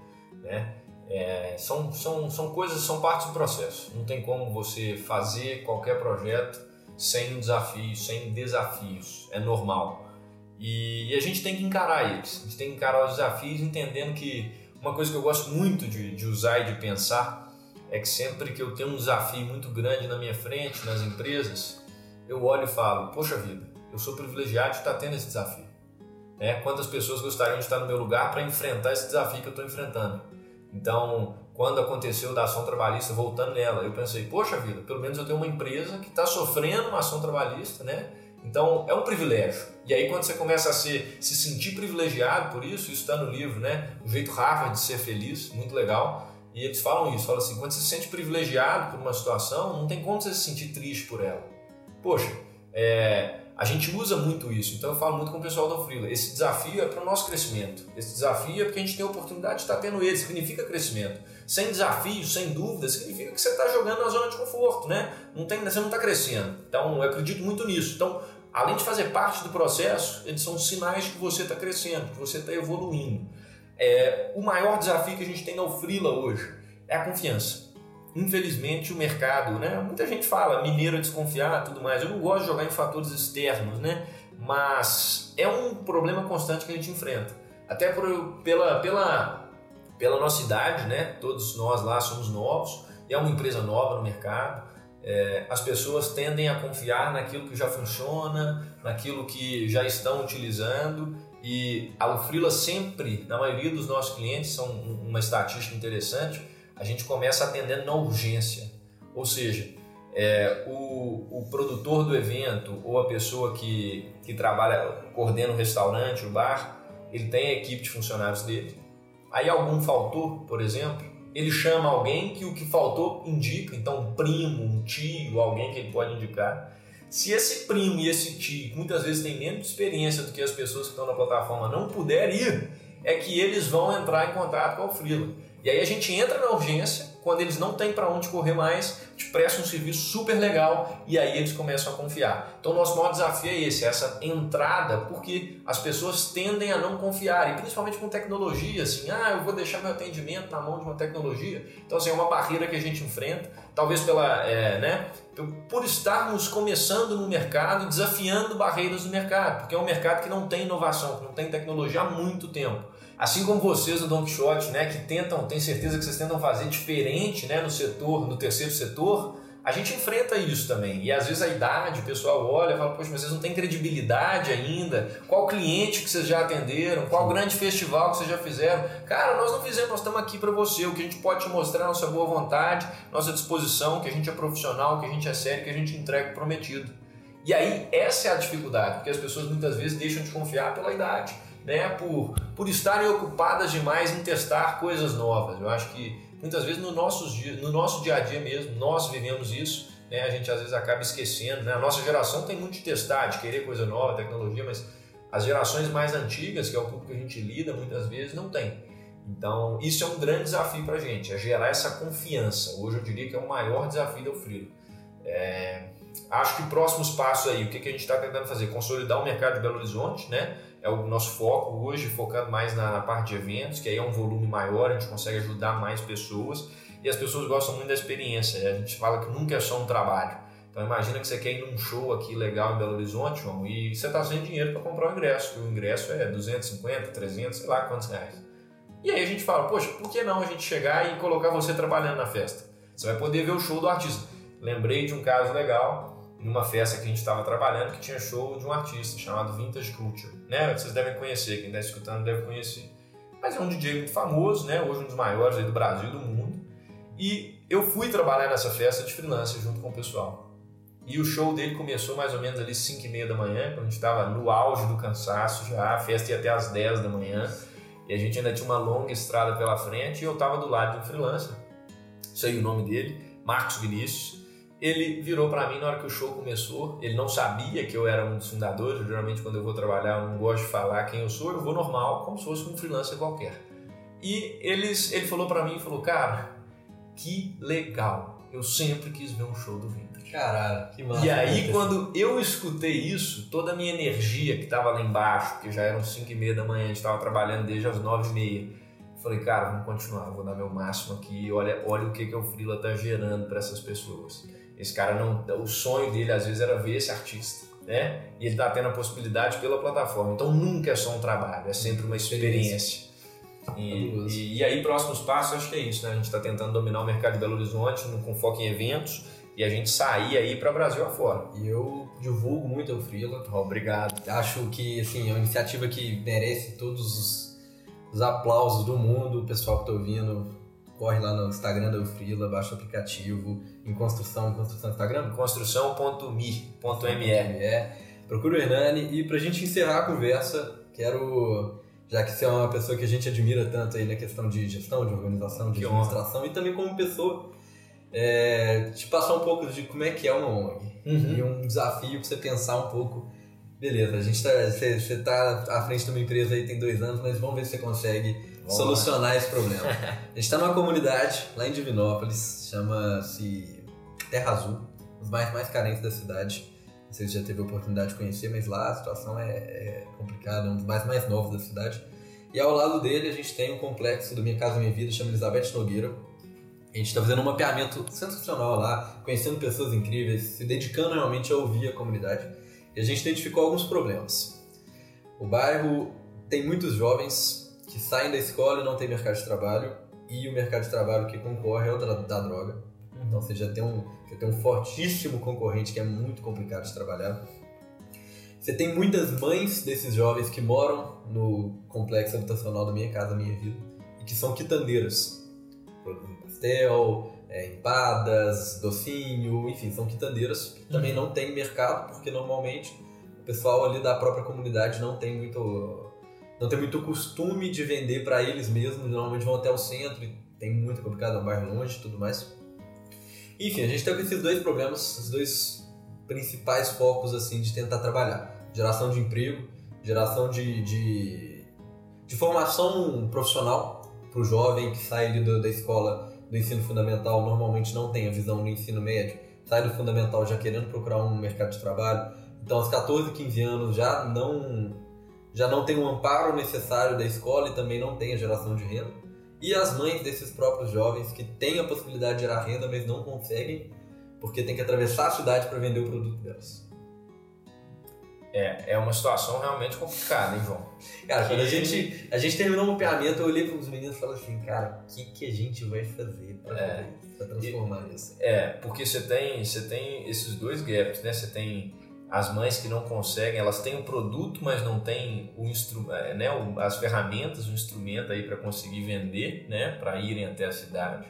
né? É, são, são, são coisas, são partes do processo. Não tem como você fazer qualquer projeto sem um desafio, sem desafios. É normal. E, e, a gente tem que encarar eles. A gente tem que encarar os desafios entendendo que uma coisa que eu gosto muito de, de usar e de pensar é que sempre que eu tenho um desafio muito grande na minha frente, nas empresas, eu olho e falo: Poxa vida, eu sou privilegiado de estar tendo esse desafio. Né? Quantas pessoas gostariam de estar no meu lugar para enfrentar esse desafio que eu estou enfrentando? Então, quando aconteceu da ação trabalhista, voltando nela, eu pensei: Poxa vida, pelo menos eu tenho uma empresa que está sofrendo uma ação trabalhista, né? Então, é um privilégio. E aí, quando você começa a ser, se sentir privilegiado por isso, isso está no livro, né? O jeito Harvard de ser feliz, muito legal. E eles falam isso, falam assim, quando você se sente privilegiado por uma situação, não tem como você se sentir triste por ela. Poxa, é, a gente usa muito isso, então eu falo muito com o pessoal do Freela. Esse desafio é para o nosso crescimento. Esse desafio é porque a gente tem a oportunidade de estar tendo ele, significa crescimento. Sem desafio, sem dúvida, significa que você está jogando na zona de conforto, né? Não tem, você não está crescendo. Então eu acredito muito nisso. Então, além de fazer parte do processo, eles são sinais que você está crescendo, que você está evoluindo. É, o maior desafio que a gente tem no Freela hoje é a confiança infelizmente o mercado, né? Muita gente fala mineiro é desconfiar, tudo mais. Eu não gosto de jogar em fatores externos, né? Mas é um problema constante que a gente enfrenta. Até por, pela, pela, pela nossa idade, né? Todos nós lá somos novos. É uma empresa nova no mercado. É, as pessoas tendem a confiar naquilo que já funciona, naquilo que já estão utilizando e a Ufrila sempre, na maioria dos nossos clientes, são uma estatística interessante, a gente começa atendendo na urgência. Ou seja, é, o, o produtor do evento ou a pessoa que, que trabalha, coordena o restaurante, o bar, ele tem a equipe de funcionários dele. Aí algum faltou, por exemplo, ele chama alguém que o que faltou indica, então um primo, um tio, alguém que ele pode indicar. Se esse primo e esse tio, muitas vezes tem menos experiência do que as pessoas que estão na plataforma, não puder ir, é que eles vão entrar em contato com o Freela. E aí a gente entra na urgência, quando eles não têm para onde correr mais, te presta um serviço super legal e aí eles começam a confiar. Então, nosso maior desafio é esse, essa entrada, porque as pessoas tendem a não confiar, e principalmente com tecnologia, assim, ah, eu vou deixar meu atendimento na mão de uma tecnologia. Então, assim, é uma barreira que a gente enfrenta, talvez pela, é, né, por estarmos começando no mercado, desafiando barreiras do mercado, porque é um mercado que não tem inovação, que não tem tecnologia há muito tempo. Assim como vocês no Don Quixote, né, que tentam, tenho certeza que vocês tentam fazer diferente né, no setor, no terceiro setor, a gente enfrenta isso também. E às vezes a idade, o pessoal olha e fala, poxa, mas vocês não têm credibilidade ainda. Qual cliente que vocês já atenderam? Qual grande festival que vocês já fizeram? Cara, nós não fizemos, nós estamos aqui para você. O que a gente pode te mostrar é nossa boa vontade, nossa disposição, que a gente é profissional, que a gente é sério, que a gente entrega o prometido. E aí, essa é a dificuldade, porque as pessoas muitas vezes deixam de confiar pela idade né, por, por estarem ocupadas demais em testar coisas novas. Eu acho que muitas vezes no nosso, no nosso dia a dia mesmo, nós vivemos isso, né, a gente às vezes acaba esquecendo. Né? A nossa geração tem muito de testar, de querer coisa nova, tecnologia, mas as gerações mais antigas, que é o público que a gente lida muitas vezes, não tem. Então, isso é um grande desafio para a gente, é gerar essa confiança. Hoje eu diria que é o maior desafio do Freelo. É, acho que próximos passos aí, o que, que a gente está tentando fazer? Consolidar o mercado de Belo Horizonte, né? é o nosso foco hoje, focando mais na, na, parte de eventos, que aí é um volume maior, a gente consegue ajudar mais pessoas e as pessoas gostam muito da experiência. A gente fala que nunca é só um trabalho. Então imagina que você quer ir num show aqui legal em Belo Horizonte, João, e você está sem dinheiro para comprar o ingresso, que o ingresso é 250, 300, sei lá quantos reais. E aí a gente fala, poxa, por que não a gente chegar e colocar você trabalhando na festa? Você vai poder ver o show do artista. Lembrei de um caso legal numa festa que a gente estava trabalhando que tinha show de um artista chamado Vintage Culture. Né? Vocês devem conhecer, quem está escutando deve conhecer. mas é um DJ muito famoso, né? Hoje um dos maiores do Brasil e do mundo. E eu fui trabalhar nessa festa de freelancer junto com o pessoal. E o show dele começou mais ou menos ali 5 e meia da manhã, quando a gente estava no auge do cansaço já, a festa ia até as 10 da manhã. E a gente ainda tinha uma longa estrada pela frente e eu estava do lado de um freelancer. Sei o nome dele, Marcos Vinícius ele virou para mim na hora que o show começou. Ele não sabia que eu era um dos fundadores. Geralmente, quando eu vou trabalhar, eu não gosto de falar quem eu sou. Eu vou normal, como se fosse um freelancer qualquer. E eles, ele falou para mim, falou, cara, que legal. Eu sempre quis ver um show do Vintage. Caralho, que massa. E aí, quando eu escutei isso, toda a minha energia que estava lá embaixo, porque já eram 5 e meia da manhã, a gente estava trabalhando desde as 9 e meia. Falei, cara, vamos continuar, vou dar meu máximo aqui. Olha, olha o que, que o Freela tá gerando para essas pessoas. Esse cara não, o sonho dele às vezes era ver esse artista, né? E ele está tendo a possibilidade pela plataforma. Então nunca é só um trabalho, é sempre uma experiência. E, e, e, aí, próximos passos, acho que é isso, né? A gente está tentando dominar o mercado de Belo Horizonte com foco em eventos e a gente sair aí para Brasil afora. E eu divulgo muito o Freela. Obrigado. Acho que assim, é uma iniciativa que merece todos os, os aplausos do mundo. O pessoal que está ouvindo, corre lá no Instagram da Freela, baixa o aplicativo em construção, em construção Instagram? Construção.me.me. Procura o Hernani e pra gente encerrar a conversa, quero, já que você é uma pessoa que a gente admira tanto aí na questão de gestão, de organização, de que administração honra. e também como pessoa, é, te passar um pouco de como é que é uma ONG uhum. e um desafio pra você pensar um pouco. Beleza, a gente tá, você, você tá à frente de uma empresa aí tem dois anos, mas vamos ver se você consegue Vamos solucionar lá. esse problema. A gente está numa comunidade lá em Divinópolis, chama-se Terra Azul, os mais, mais carentes da cidade. Não sei se já teve a oportunidade de conhecer, mas lá a situação é, é complicada, é um dos mais, mais novos da cidade. E ao lado dele a gente tem um complexo do Minha Casa Minha Vida, chama Elizabeth Nogueira. A gente está fazendo um mapeamento sensacional lá, conhecendo pessoas incríveis, se dedicando realmente a ouvir a comunidade. E a gente identificou alguns problemas. O bairro tem muitos jovens que saem da escola e não tem mercado de trabalho, e o mercado de trabalho que concorre é o da, da droga. Uhum. Então você já tem, um, já tem um fortíssimo concorrente que é muito complicado de trabalhar. Você tem muitas mães desses jovens que moram no complexo habitacional da Minha Casa Minha Vida e que são quitandeiras. Produzem pastel, é, empadas, docinho, enfim, são quitandeiras que uhum. também não tem mercado porque normalmente o pessoal ali da própria comunidade não tem muito não tem muito costume de vender para eles mesmos, normalmente vão até o centro e tem muito complicado, é um bairro longe e tudo mais. Enfim, a gente tem esses dois problemas, os dois principais focos assim de tentar trabalhar: geração de emprego, geração de, de, de formação profissional para o jovem que sai do, da escola do ensino fundamental, normalmente não tem a visão do ensino médio, sai do fundamental já querendo procurar um mercado de trabalho. Então, aos 14, 15 anos já não já não tem o amparo necessário da escola e também não tem a geração de renda. E as mães desses próprios jovens que têm a possibilidade de gerar renda, mas não conseguem, porque tem que atravessar a cidade para vender o produto delas. É, é uma situação realmente complicada, hein, João? Cara, quando a gente, a gente terminou o mapeamento, eu olhei para os meninos e falei assim, cara, o que, que a gente vai fazer para é, transformar e, isso? É, porque você tem, você tem esses dois gaps, né? Você tem as mães que não conseguem, elas têm o produto, mas não têm o é, né, as ferramentas, o instrumento aí para conseguir vender, né, para irem até a cidade.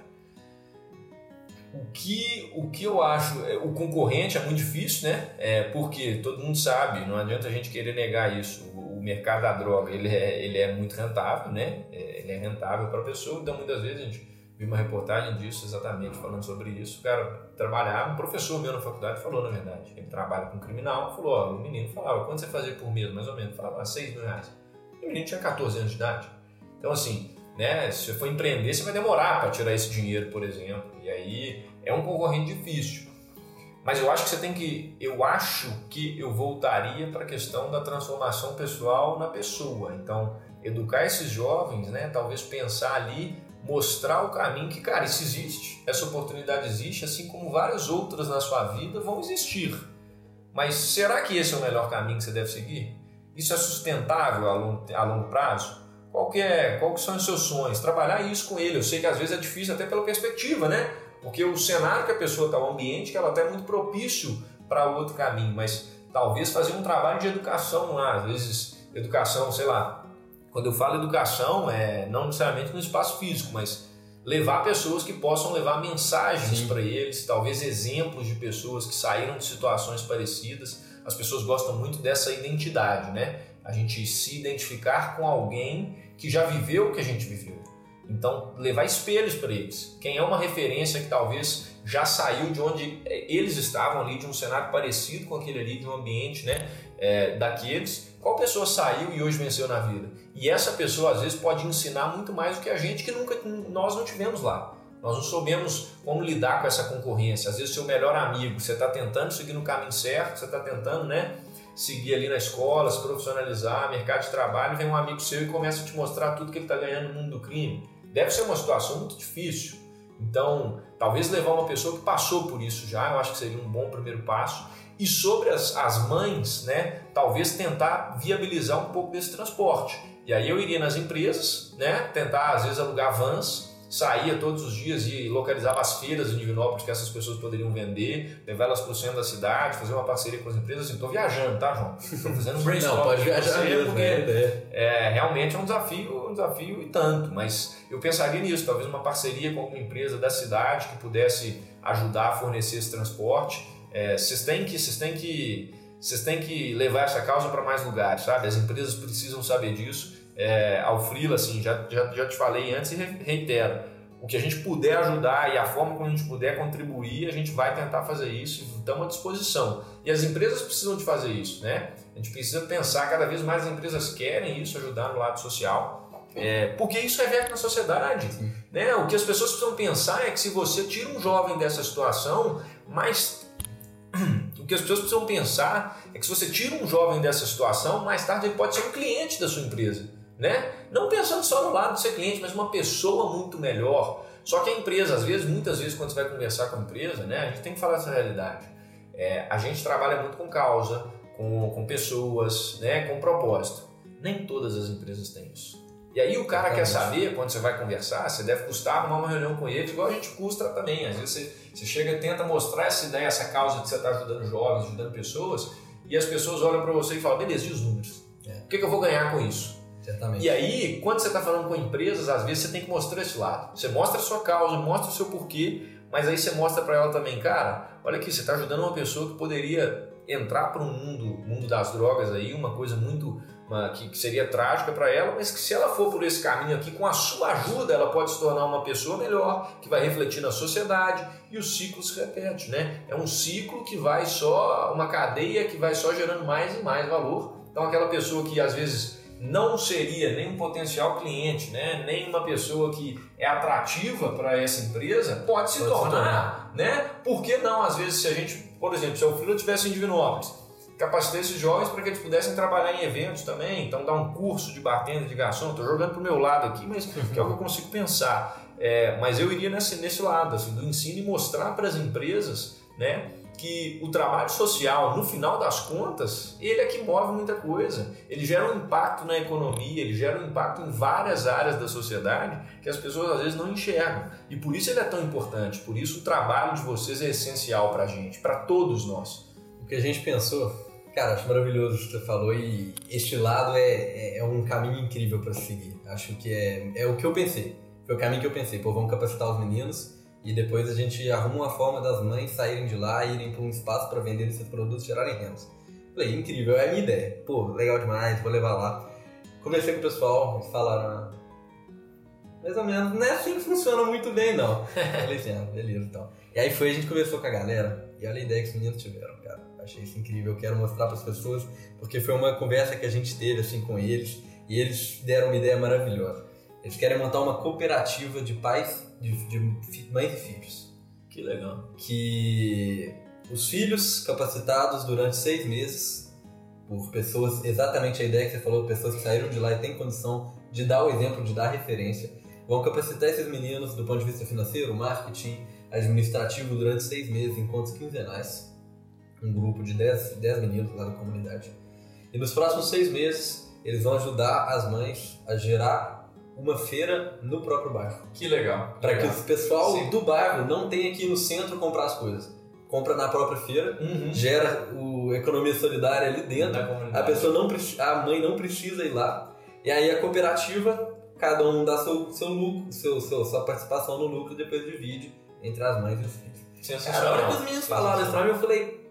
O que, o que eu acho, é, o concorrente é muito difícil, né? É, porque todo mundo sabe, não adianta a gente querer negar isso. O, o mercado da droga ele é, ele é muito rentável, né? É, ele é rentável para a pessoa, então muitas vezes a gente vi uma reportagem disso exatamente, falando sobre isso. Cara trabalhava, um professor meu na faculdade falou, na verdade, ele trabalha com criminal, falou, ó, o menino falava, quanto você fazia por mês, mais ou menos? Falava, 6 mil reais. E o menino tinha 14 anos de idade. Então, assim, né, se você for empreender, você vai demorar para tirar esse dinheiro, por exemplo. E aí é um concorrente difícil. Mas eu acho que você tem que. Eu acho que eu voltaria para a questão da transformação pessoal na pessoa. Então, educar esses jovens, né? Talvez pensar ali mostrar o caminho que, cara, isso existe, essa oportunidade existe, assim como várias outras na sua vida vão existir. Mas será que esse é o melhor caminho que você deve seguir? Isso é sustentável a longo, a longo prazo? Qual que é, qual que são os seus sonhos? Trabalhar isso com ele. Eu sei que às vezes é difícil até pela perspectiva, né? Porque o cenário que a pessoa está, o ambiente que ela está é muito propício para outro caminho, mas talvez fazer um trabalho de educação lá, às vezes educação, sei lá, Quando eu falo educação, é não necessariamente no espaço físico, mas levar pessoas que possam levar mensagens para eles, talvez exemplos de pessoas que saíram de situações parecidas. As pessoas gostam muito dessa identidade, né? A gente se identificar com alguém que já viveu o que a gente viveu. Então, levar espelhos para eles. Quem é uma referência que talvez já saiu de onde eles estavam ali, de um cenário parecido com aquele ali, de um ambiente né, é, daqueles. Qual pessoa saiu e hoje venceu na vida? E essa pessoa, às vezes, pode ensinar muito mais do que a gente que nunca nós não tivemos lá. Nós não soubemos como lidar com essa concorrência. Às vezes, seu melhor amigo, você está tentando seguir no caminho certo, você está tentando, né? seguir ali na escola, se profissionalizar, mercado de trabalho, vem um amigo seu e começa a te mostrar tudo que ele está ganhando no mundo do crime. Deve ser uma situação muito difícil. Então, talvez levar uma pessoa que passou por isso já, eu acho que seria um bom primeiro passo. E sobre as, as mães, né, talvez tentar viabilizar um pouco desse transporte. E aí eu iria nas empresas, né, tentar às vezes alugar vans saía todos os dias e localizava as feiras em Divinópolis que essas pessoas poderiam vender, levar elas para o centro da cidade, fazer uma parceria com as empresas. Assim, estou viajando, tá, João? Estou fazendo um brainstorm. Não, pode viajar mesmo, porque é, é, realmente é um desafio, um desafio e tanto. Mas eu pensaria nisso, talvez uma parceria com alguma empresa da cidade que pudesse ajudar a fornecer esse transporte. É, vocês têm que, vocês têm que, vocês têm que levar essa causa para mais lugares, sabe? As empresas precisam saber disso é, ao Frila, assim, já, já, já te falei antes e reitero. O que a gente puder ajudar e a forma como a gente puder contribuir, a gente vai tentar fazer isso e estamos à disposição. E as empresas precisam de fazer isso, né? A gente precisa pensar, cada vez mais as empresas querem isso, ajudar no lado social, é, porque isso reverte na sociedade. Né? O que as pessoas precisam pensar é que se você tira um jovem dessa situação, mais que as pessoas precisam pensar é que se você tira um jovem dessa situação, mais tarde ele pode ser um cliente da sua empresa né? Não pensando só no lado de ser cliente, mas uma pessoa muito melhor. Só que a empresa, às vezes, muitas vezes, quando você vai conversar com a empresa, né, a gente tem que falar essa realidade. É, a gente trabalha muito com causa, com, com pessoas, né, com propósito. Nem todas as empresas têm isso. E aí o cara quer saber, quando você vai conversar, você deve custar arrumar uma reunião com ele, igual a gente custa também. Às vezes você, você chega e tenta mostrar essa ideia, essa causa de você estar ajudando jovens, ajudando pessoas, e as pessoas olham para você e falam, beleza, e os números? É. O que, que eu vou ganhar com isso? Certamente. E aí, quando você está falando com empresas, às vezes você tem que mostrar esse lado. Você mostra a sua causa, mostra o seu porquê, mas aí você mostra para ela também, cara, olha aqui, você está ajudando uma pessoa que poderia entrar para um mundo, mundo das drogas aí, uma coisa muito uma, que, que, seria trágica para ela, mas que se ela for por esse caminho aqui, com a sua ajuda, ela pode se tornar uma pessoa melhor, que vai refletir na sociedade e o ciclo se repete, né? É um ciclo que vai só, uma cadeia que vai só gerando mais e mais valor. Então aquela pessoa que às vezes não seria nem um potencial cliente, né, nem uma pessoa que é atrativa para essa empresa, pode se pode tornar, se tornar, né? Por que não, às vezes, se a gente, por exemplo, se o filho estivesse em Divinópolis, capacitar esses jovens para que eles pudessem trabalhar em eventos também, então dar um curso de bartender, de garçom, estou jogando para o meu lado aqui, mas que é o que eu consigo pensar. É, mas eu iria nesse, nesse lado, assim, do ensino e mostrar para as empresas, né, que o trabalho social, no final das contas, ele é que move muita coisa. Ele gera um impacto na economia, ele gera um impacto em várias áreas da sociedade que as pessoas às vezes não enxergam. E por isso ele é tão importante, por isso o trabalho de vocês é essencial para a gente, para todos nós. O que a gente pensou, cara, acho maravilhoso o que você falou e este lado é, é, é um caminho incrível para seguir. Acho que é, é o que eu pensei. Foi o caminho que eu pensei. Pô, vamos capacitar os meninos e depois a gente arruma uma forma das mães saírem de lá e irem para um espaço para vender esses produtos gerarem rendas. Falei, incrível, é a minha ideia. Pô, legal demais, vou levar lá. Conversei com o pessoal, eles falaram, ah, mais ou menos, não é assim que funciona muito bem, não. Falei assim, ah, beleza, então. E aí foi, a gente conversou com a galera, e olha a ideia que os meninos tiveram, cara. Achei isso incrível, eu quero mostrar para as pessoas, porque foi uma conversa que a gente teve, assim, com eles, e eles deram uma ideia maravilhosa. Eles querem montar uma cooperativa de pais, de, de mães e filhos. Que legal. Que os filhos capacitados durante seis meses por pessoas, exatamente a ideia que você falou, pessoas que saíram de lá e têm condição de dar o exemplo, de dar referência, vão capacitar esses meninos do ponto de vista financeiro, marketing, administrativo durante seis meses, encontros quinzenais. Um grupo de dez, dez meninos lá da comunidade. E nos próximos seis meses, eles vão ajudar as mães a gerar uma feira no próprio bairro. Que legal. Para que o pessoal Sim. do bairro não tenha que ir no centro comprar as coisas. Compra na própria feira, uhum. gera o economia solidária ali dentro. A pessoa não a mãe não precisa ir lá. E aí a cooperativa, cada um dá seu, seu lucro, seu, seu, sua participação no lucro depois divide entre as mães e os filhos. Sensacional. Cara, a hora que os meninos falaram isso pra mim, eu falei,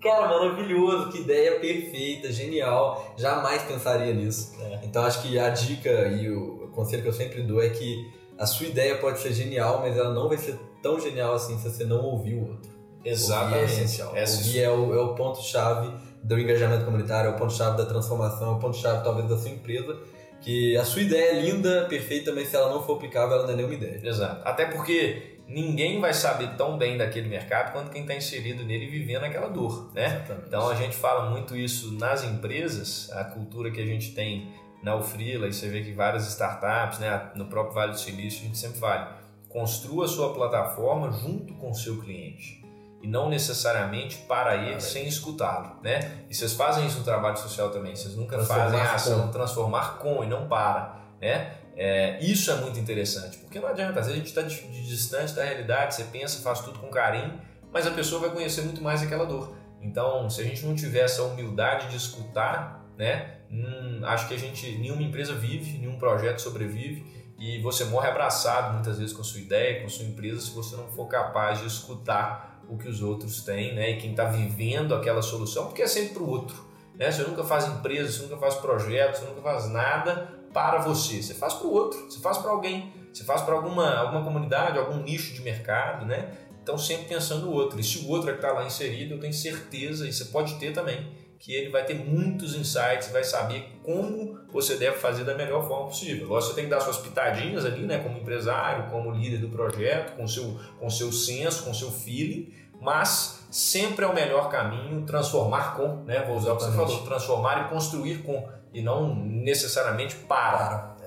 cara, maravilhoso, que ideia perfeita, genial, jamais pensaria nisso. É. Então acho que a dica e o conselho que eu sempre dou é que a sua ideia pode ser genial, mas ela não vai ser tão genial assim se você não ouvir o outro. Ouvir é Exatamente. essencial. Essa Ouvir é o, é o ponto-chave do engajamento comunitário, é o ponto-chave da transformação, é o ponto-chave talvez da sua empresa. Que a sua ideia é linda, perfeita, mas se ela não for aplicável, ela não é nenhuma ideia. Exato. Até porque ninguém vai saber tão bem daquele mercado quanto quem está inserido nele e vivendo aquela dor, né? Exatamente. Então a gente fala muito isso nas empresas, a cultura que a gente tem na Ufrila, e você vê que várias startups, né, no próprio Vale do Silício, a gente sempre fala, construa a sua plataforma junto com o seu cliente. E não necessariamente para ele Para sem escutá-lo, né? E vocês fazem isso no trabalho social também, vocês nunca fazem a ação com. transformar com e não para, né? É, isso é muito interessante, porque não adianta, às vezes a gente está de, de distante da realidade, você pensa, faz tudo com carinho, mas a pessoa vai conhecer muito mais aquela dor. Então, se a gente não tiver essa humildade de escutar, né, hum, acho que a gente, nenhuma empresa vive, nenhum projeto sobrevive e você morre abraçado muitas vezes com a sua ideia, com a sua empresa, se você não for capaz de escutar o que os outros têm, né, e quem está vivendo aquela solução, porque é sempre para o outro. Né? Você nunca faz empresa, você nunca faz projeto, você nunca faz nada para você, você faz para o outro, você faz para alguém, você faz para alguma, alguma comunidade, algum nicho de mercado, né? Então sempre pensando no outro. E se o outro é que está lá inserido, eu tenho certeza, e você pode ter também, que ele vai ter muitos insights, vai saber como você deve fazer da melhor forma possível. Lógico, você tem que dar suas pitadinhas ali, né, como empresário, como líder do projeto, com seu, com seu senso, com seu feeling, mas sempre é o melhor caminho transformar com, né? Vou usar o que você falou, transformar e construir com, e não necessariamente para. Para.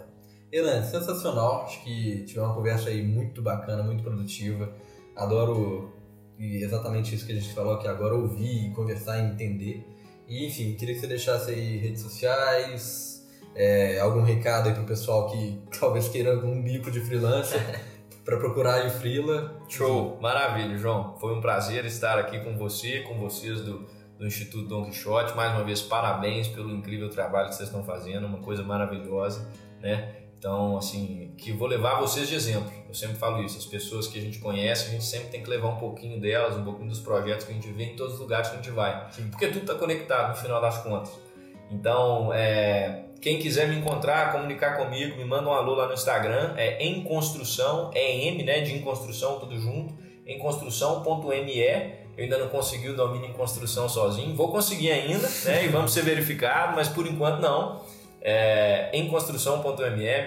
Elan, sensacional. Acho que tivemos uma conversa aí muito bacana, muito produtiva. Adoro e exatamente isso que a gente falou aqui agora, ouvir, conversar e entender. E, enfim, queria que você deixasse aí redes sociais, é, algum recado aí pro pessoal que talvez queira algum bico de freelancer para procurar aí o Freela. Show, maravilha, João. Foi um prazer estar aqui com você, com vocês do, do Instituto Dom Quixote. Mais uma vez, parabéns pelo incrível trabalho que vocês estão fazendo, uma coisa maravilhosa, né? Então, assim, que vou levar vocês de exemplo. Eu sempre falo isso, as pessoas que a gente conhece, a gente sempre tem que levar um pouquinho delas, um pouquinho dos projetos que a gente vê em todos os lugares que a gente vai. Porque tudo está conectado no final das contas. Então, é, quem quiser me encontrar, comunicar comigo, me manda um alô lá no Instagram, é em construção, é M, né, de em construção, tudo junto, em construção.me. Eu ainda não consegui o domínio em construção sozinho, vou conseguir ainda, né, e vamos ser verificados, mas por enquanto não. É, em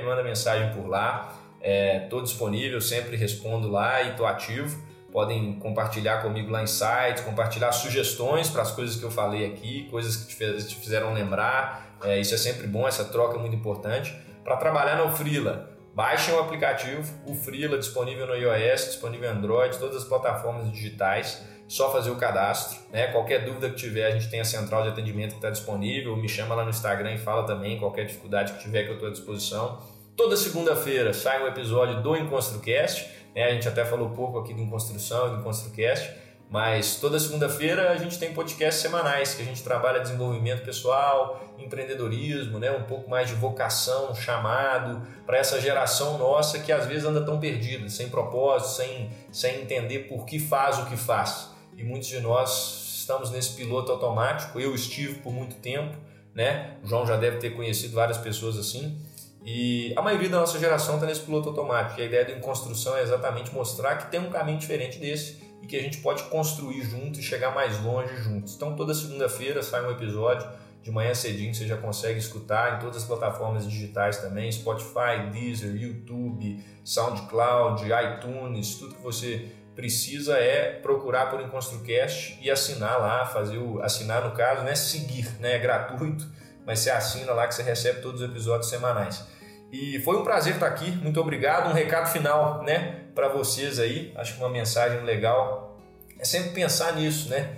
manda mensagem por lá, estou disponível, sempre respondo lá e estou ativo. Podem compartilhar comigo lá em sites, compartilhar sugestões para as coisas que eu falei aqui, coisas que te te fizeram lembrar. É, isso é sempre bom, essa troca é muito importante. Para trabalhar no Freela, baixem o aplicativo, o Freela disponível no iOS, disponível no Android, todas as plataformas digitais. Só fazer o cadastro, né? Qualquer dúvida que tiver, a gente tem a central de atendimento que está disponível. Me chama lá no Instagram e fala também qualquer dificuldade que tiver que eu estou à disposição. Toda segunda-feira sai um episódio do EnconstruCast. Né? A gente até falou pouco aqui do Enconstrução e do EnconstruCast, mas toda segunda-feira a gente tem podcasts semanais que a gente trabalha desenvolvimento pessoal, empreendedorismo, né? um pouco mais de vocação, chamado para essa geração nossa que às vezes anda tão perdida, sem propósito, sem, sem entender por que faz o que faz. E muitos de nós estamos nesse piloto automático. Eu estive por muito tempo, né? O João já deve ter conhecido várias pessoas assim. E a maioria da nossa geração está nesse piloto automático. E a ideia da construção é exatamente mostrar que tem um caminho diferente desse e que a gente pode construir junto e chegar mais longe juntos. Então, toda segunda-feira sai um episódio. De manhã cedinho você já consegue escutar em todas as plataformas digitais também: Spotify, Deezer, YouTube, SoundCloud, iTunes. Tudo que você precisa é procurar por EnconstruCast e assinar lá, fazer o assinar no caso, né, seguir, né, é gratuito, mas você assina lá que você recebe todos os episódios semanais. E foi um prazer estar aqui, muito obrigado. Um recado final, né, para vocês aí. Acho que uma mensagem legal é sempre pensar nisso, né?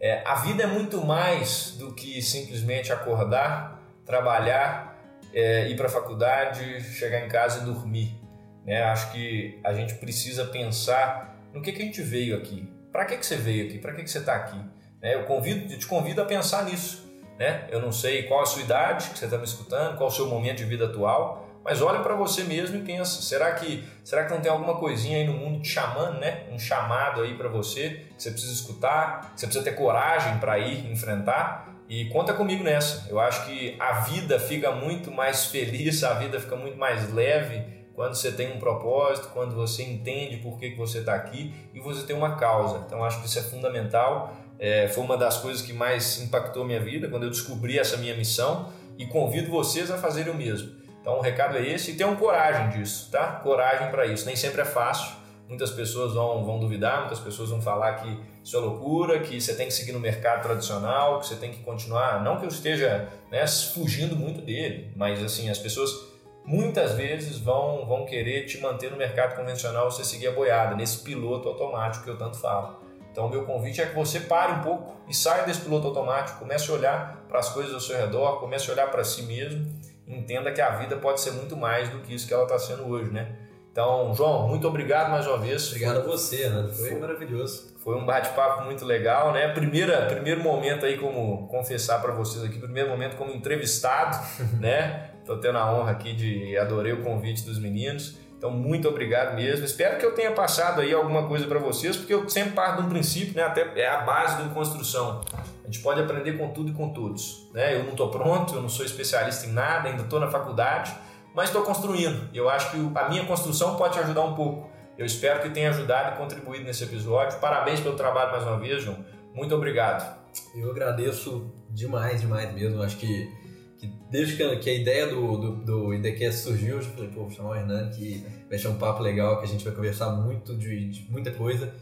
É, a vida é muito mais do que simplesmente acordar, trabalhar, é, ir para a faculdade, chegar em casa e dormir. Né? Acho que a gente precisa pensar no que, que a gente veio aqui. Para que, que você veio aqui? Para que, que você está aqui? Né? Eu, convido, eu te convido a pensar nisso. né? Eu não sei qual a sua idade que você está me escutando, qual o seu momento de vida atual, mas olha para você mesmo e pensa, será que será que não tem alguma coisinha aí no mundo te chamando, né? Um chamado aí para você que você precisa escutar, que você precisa ter coragem para ir enfrentar? E conta comigo nessa. Eu acho que a vida fica muito mais feliz, a vida fica muito mais leve quando você tem um propósito, quando você entende por que, que você está aqui e você tem uma causa. Então acho que isso é fundamental. É, foi uma das coisas que mais impactou minha vida quando eu descobri essa minha missão e convido vocês a fazerem o mesmo. Então o recado é esse e tenham coragem disso, tá? Coragem para isso. Nem sempre é fácil. Muitas pessoas vão, vão duvidar, muitas pessoas vão falar que isso é loucura, que você tem que seguir no mercado tradicional, que você tem que continuar. Não que eu esteja né, fugindo muito dele, mas assim, as pessoas muitas vezes vão, vão querer te manter no mercado convencional você seguir a boiada, nesse piloto automático que eu tanto falo. Então, meu convite é que você pare um pouco e saia desse piloto automático, comece a olhar para as coisas ao seu redor, comece a olhar para si mesmo, entenda que a vida pode ser muito mais do que isso que ela está sendo hoje, né? Então, João, muito obrigado mais uma vez. Obrigado foi, a você, né? Foi, foi maravilhoso. Foi um bate-papo muito legal, né? Primeira, primeiro momento aí como confessar para vocês aqui, primeiro momento como entrevistado, né? Tô tendo a honra aqui de adorei o convite dos meninos. Então, muito obrigado mesmo. Espero que eu tenha passado aí alguma coisa para vocês, porque eu sempre parto de um princípio, né? Até é a base da construção. A gente pode aprender com tudo e com todos, né? Eu não estou pronto, eu não sou especialista em nada, ainda estou na faculdade, mas estou construindo. Eu acho que a minha construção pode te ajudar um pouco. Eu espero que tenha ajudado e contribuído nesse episódio. Parabéns pelo trabalho mais uma vez, João. Muito obrigado. Eu agradeço demais, demais mesmo. Acho que, que desde que, que, a ideia do, do, do IDCast surgiu, eu falei, pô, vou chamar o Hernani que vai ser um papo legal, que a gente vai conversar muito de, de muita coisa.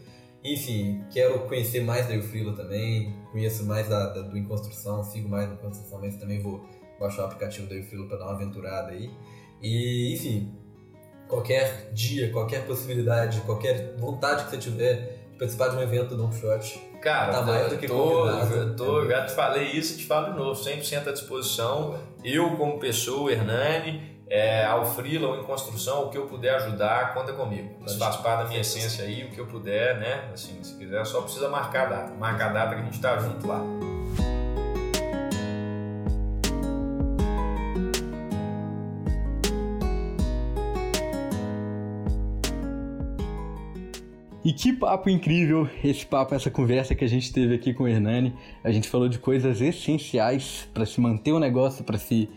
Enfim, quero conhecer mais da Eufrila também, conheço mais da, da, do Em Construção, sigo mais no Construção, mas também vou baixar o aplicativo da Eufrila para dar uma aventurada aí. E, enfim, qualquer dia, qualquer possibilidade, qualquer vontade que você tiver de participar de um evento do Shot, Cara, tá mais do que tô, convidado. Tô, já te falei isso e te falo de novo, 100% à disposição. Eu, como pessoa, Hernani, é, ao Freela ou em construção, o que eu puder ajudar, conta comigo. Isso faz parte da minha essência aí, o que eu puder, né? Assim, se quiser, só precisa marcar a data. Marcar a data que a gente tá junto lá. E que papo incrível esse papo, essa conversa que a gente teve aqui com o Hernani. A gente falou de coisas essenciais para se manter o negócio, para se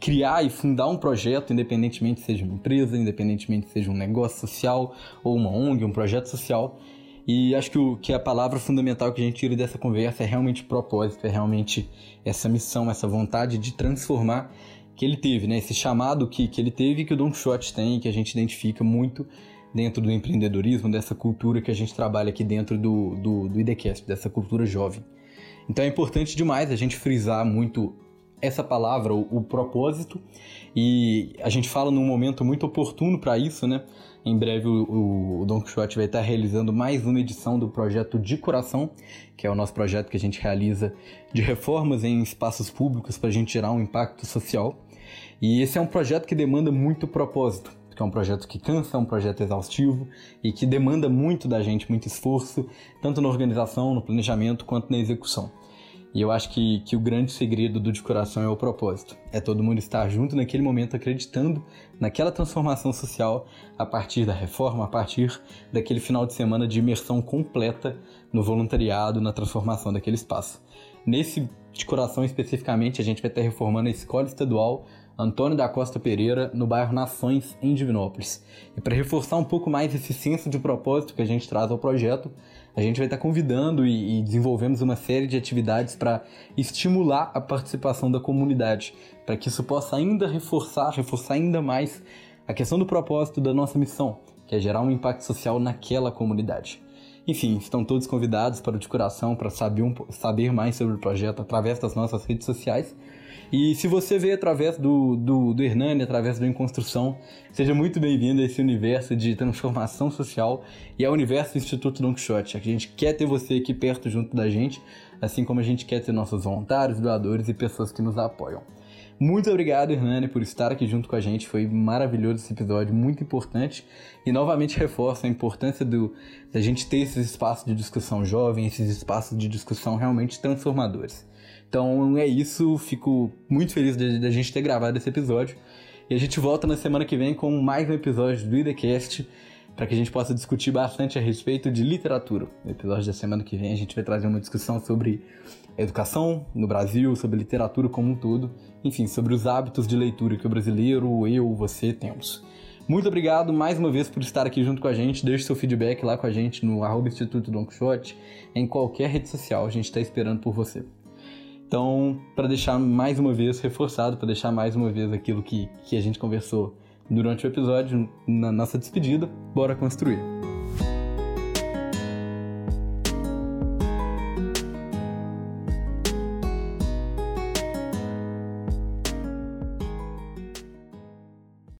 criar e fundar um projeto, independentemente seja uma empresa, independentemente seja um negócio social ou uma ONG, um projeto social. E acho que, o, que a palavra fundamental que a gente tira dessa conversa é realmente propósito, é realmente essa missão, essa vontade de transformar que ele teve, né? Esse chamado que, que ele teve que o Don Quixote tem, que a gente identifica muito dentro do empreendedorismo, dessa cultura que a gente trabalha aqui dentro do, do, do IDCast, dessa cultura jovem. Então é importante demais a gente frisar muito essa palavra, o, o propósito, e a gente fala num momento muito oportuno para isso, né? Em breve o, o, Don Quixote vai estar realizando mais uma edição do projeto De Coração, que é o nosso projeto que a gente realiza de reformas em espaços públicos para a gente gerar um impacto social. E esse é um projeto que demanda muito propósito que é um projeto que cansa, é um projeto exaustivo e que demanda muito da gente, muito esforço, tanto na organização, no planejamento, quanto na execução. E eu acho que, que o grande segredo do de coração é o propósito. É todo mundo estar junto naquele momento, acreditando naquela transformação social a partir da reforma, a partir daquele final de semana de imersão completa no voluntariado, na transformação daquele espaço. Nesse de coração especificamente, a gente vai estar reformando a escola estadual Antônio da Costa Pereira, no bairro Nações, em Divinópolis. E para reforçar um pouco mais esse senso de propósito que a gente traz ao projeto, a gente vai estar convidando e, e desenvolvemos uma série de atividades para estimular a participação da comunidade, para que isso possa ainda reforçar, reforçar ainda mais a questão do propósito da nossa missão, que é gerar um impacto social naquela comunidade. Enfim, estão todos convidados para o de coração para saber, um, saber mais sobre o projeto através das nossas redes sociais e se você vê através do, do, do Hernani, através do Em Construção, seja muito bem-vindo a esse universo de transformação social e ao universo do Instituto Don Quixote. A gente quer ter você aqui perto junto da gente, assim como a gente quer ter nossos voluntários, doadores e pessoas que nos apoiam. Muito obrigado, Hernani, por estar aqui junto com a gente. Foi maravilhoso esse episódio, muito importante. E novamente reforço a importância do, da gente ter esses espaços de discussão jovem, esses espaços de discussão realmente transformadores. Então é isso, fico muito feliz da gente ter gravado esse episódio. E a gente volta na semana que vem com mais um episódio do IDCast para que a gente possa discutir bastante a respeito de literatura. No episódio da semana que vem a gente vai trazer uma discussão sobre educação no Brasil, sobre literatura como um todo, enfim, sobre os hábitos de leitura que o brasileiro, eu, você temos. Muito obrigado mais uma vez por estar aqui junto com a gente. Deixe seu feedback lá com a gente no arroba Instituto Don Quixote, em qualquer rede social. A gente está esperando por você. Então, para deixar mais uma vez reforçado, para deixar mais uma vez aquilo que, que a gente conversou durante o episódio, na nossa despedida, bora construir.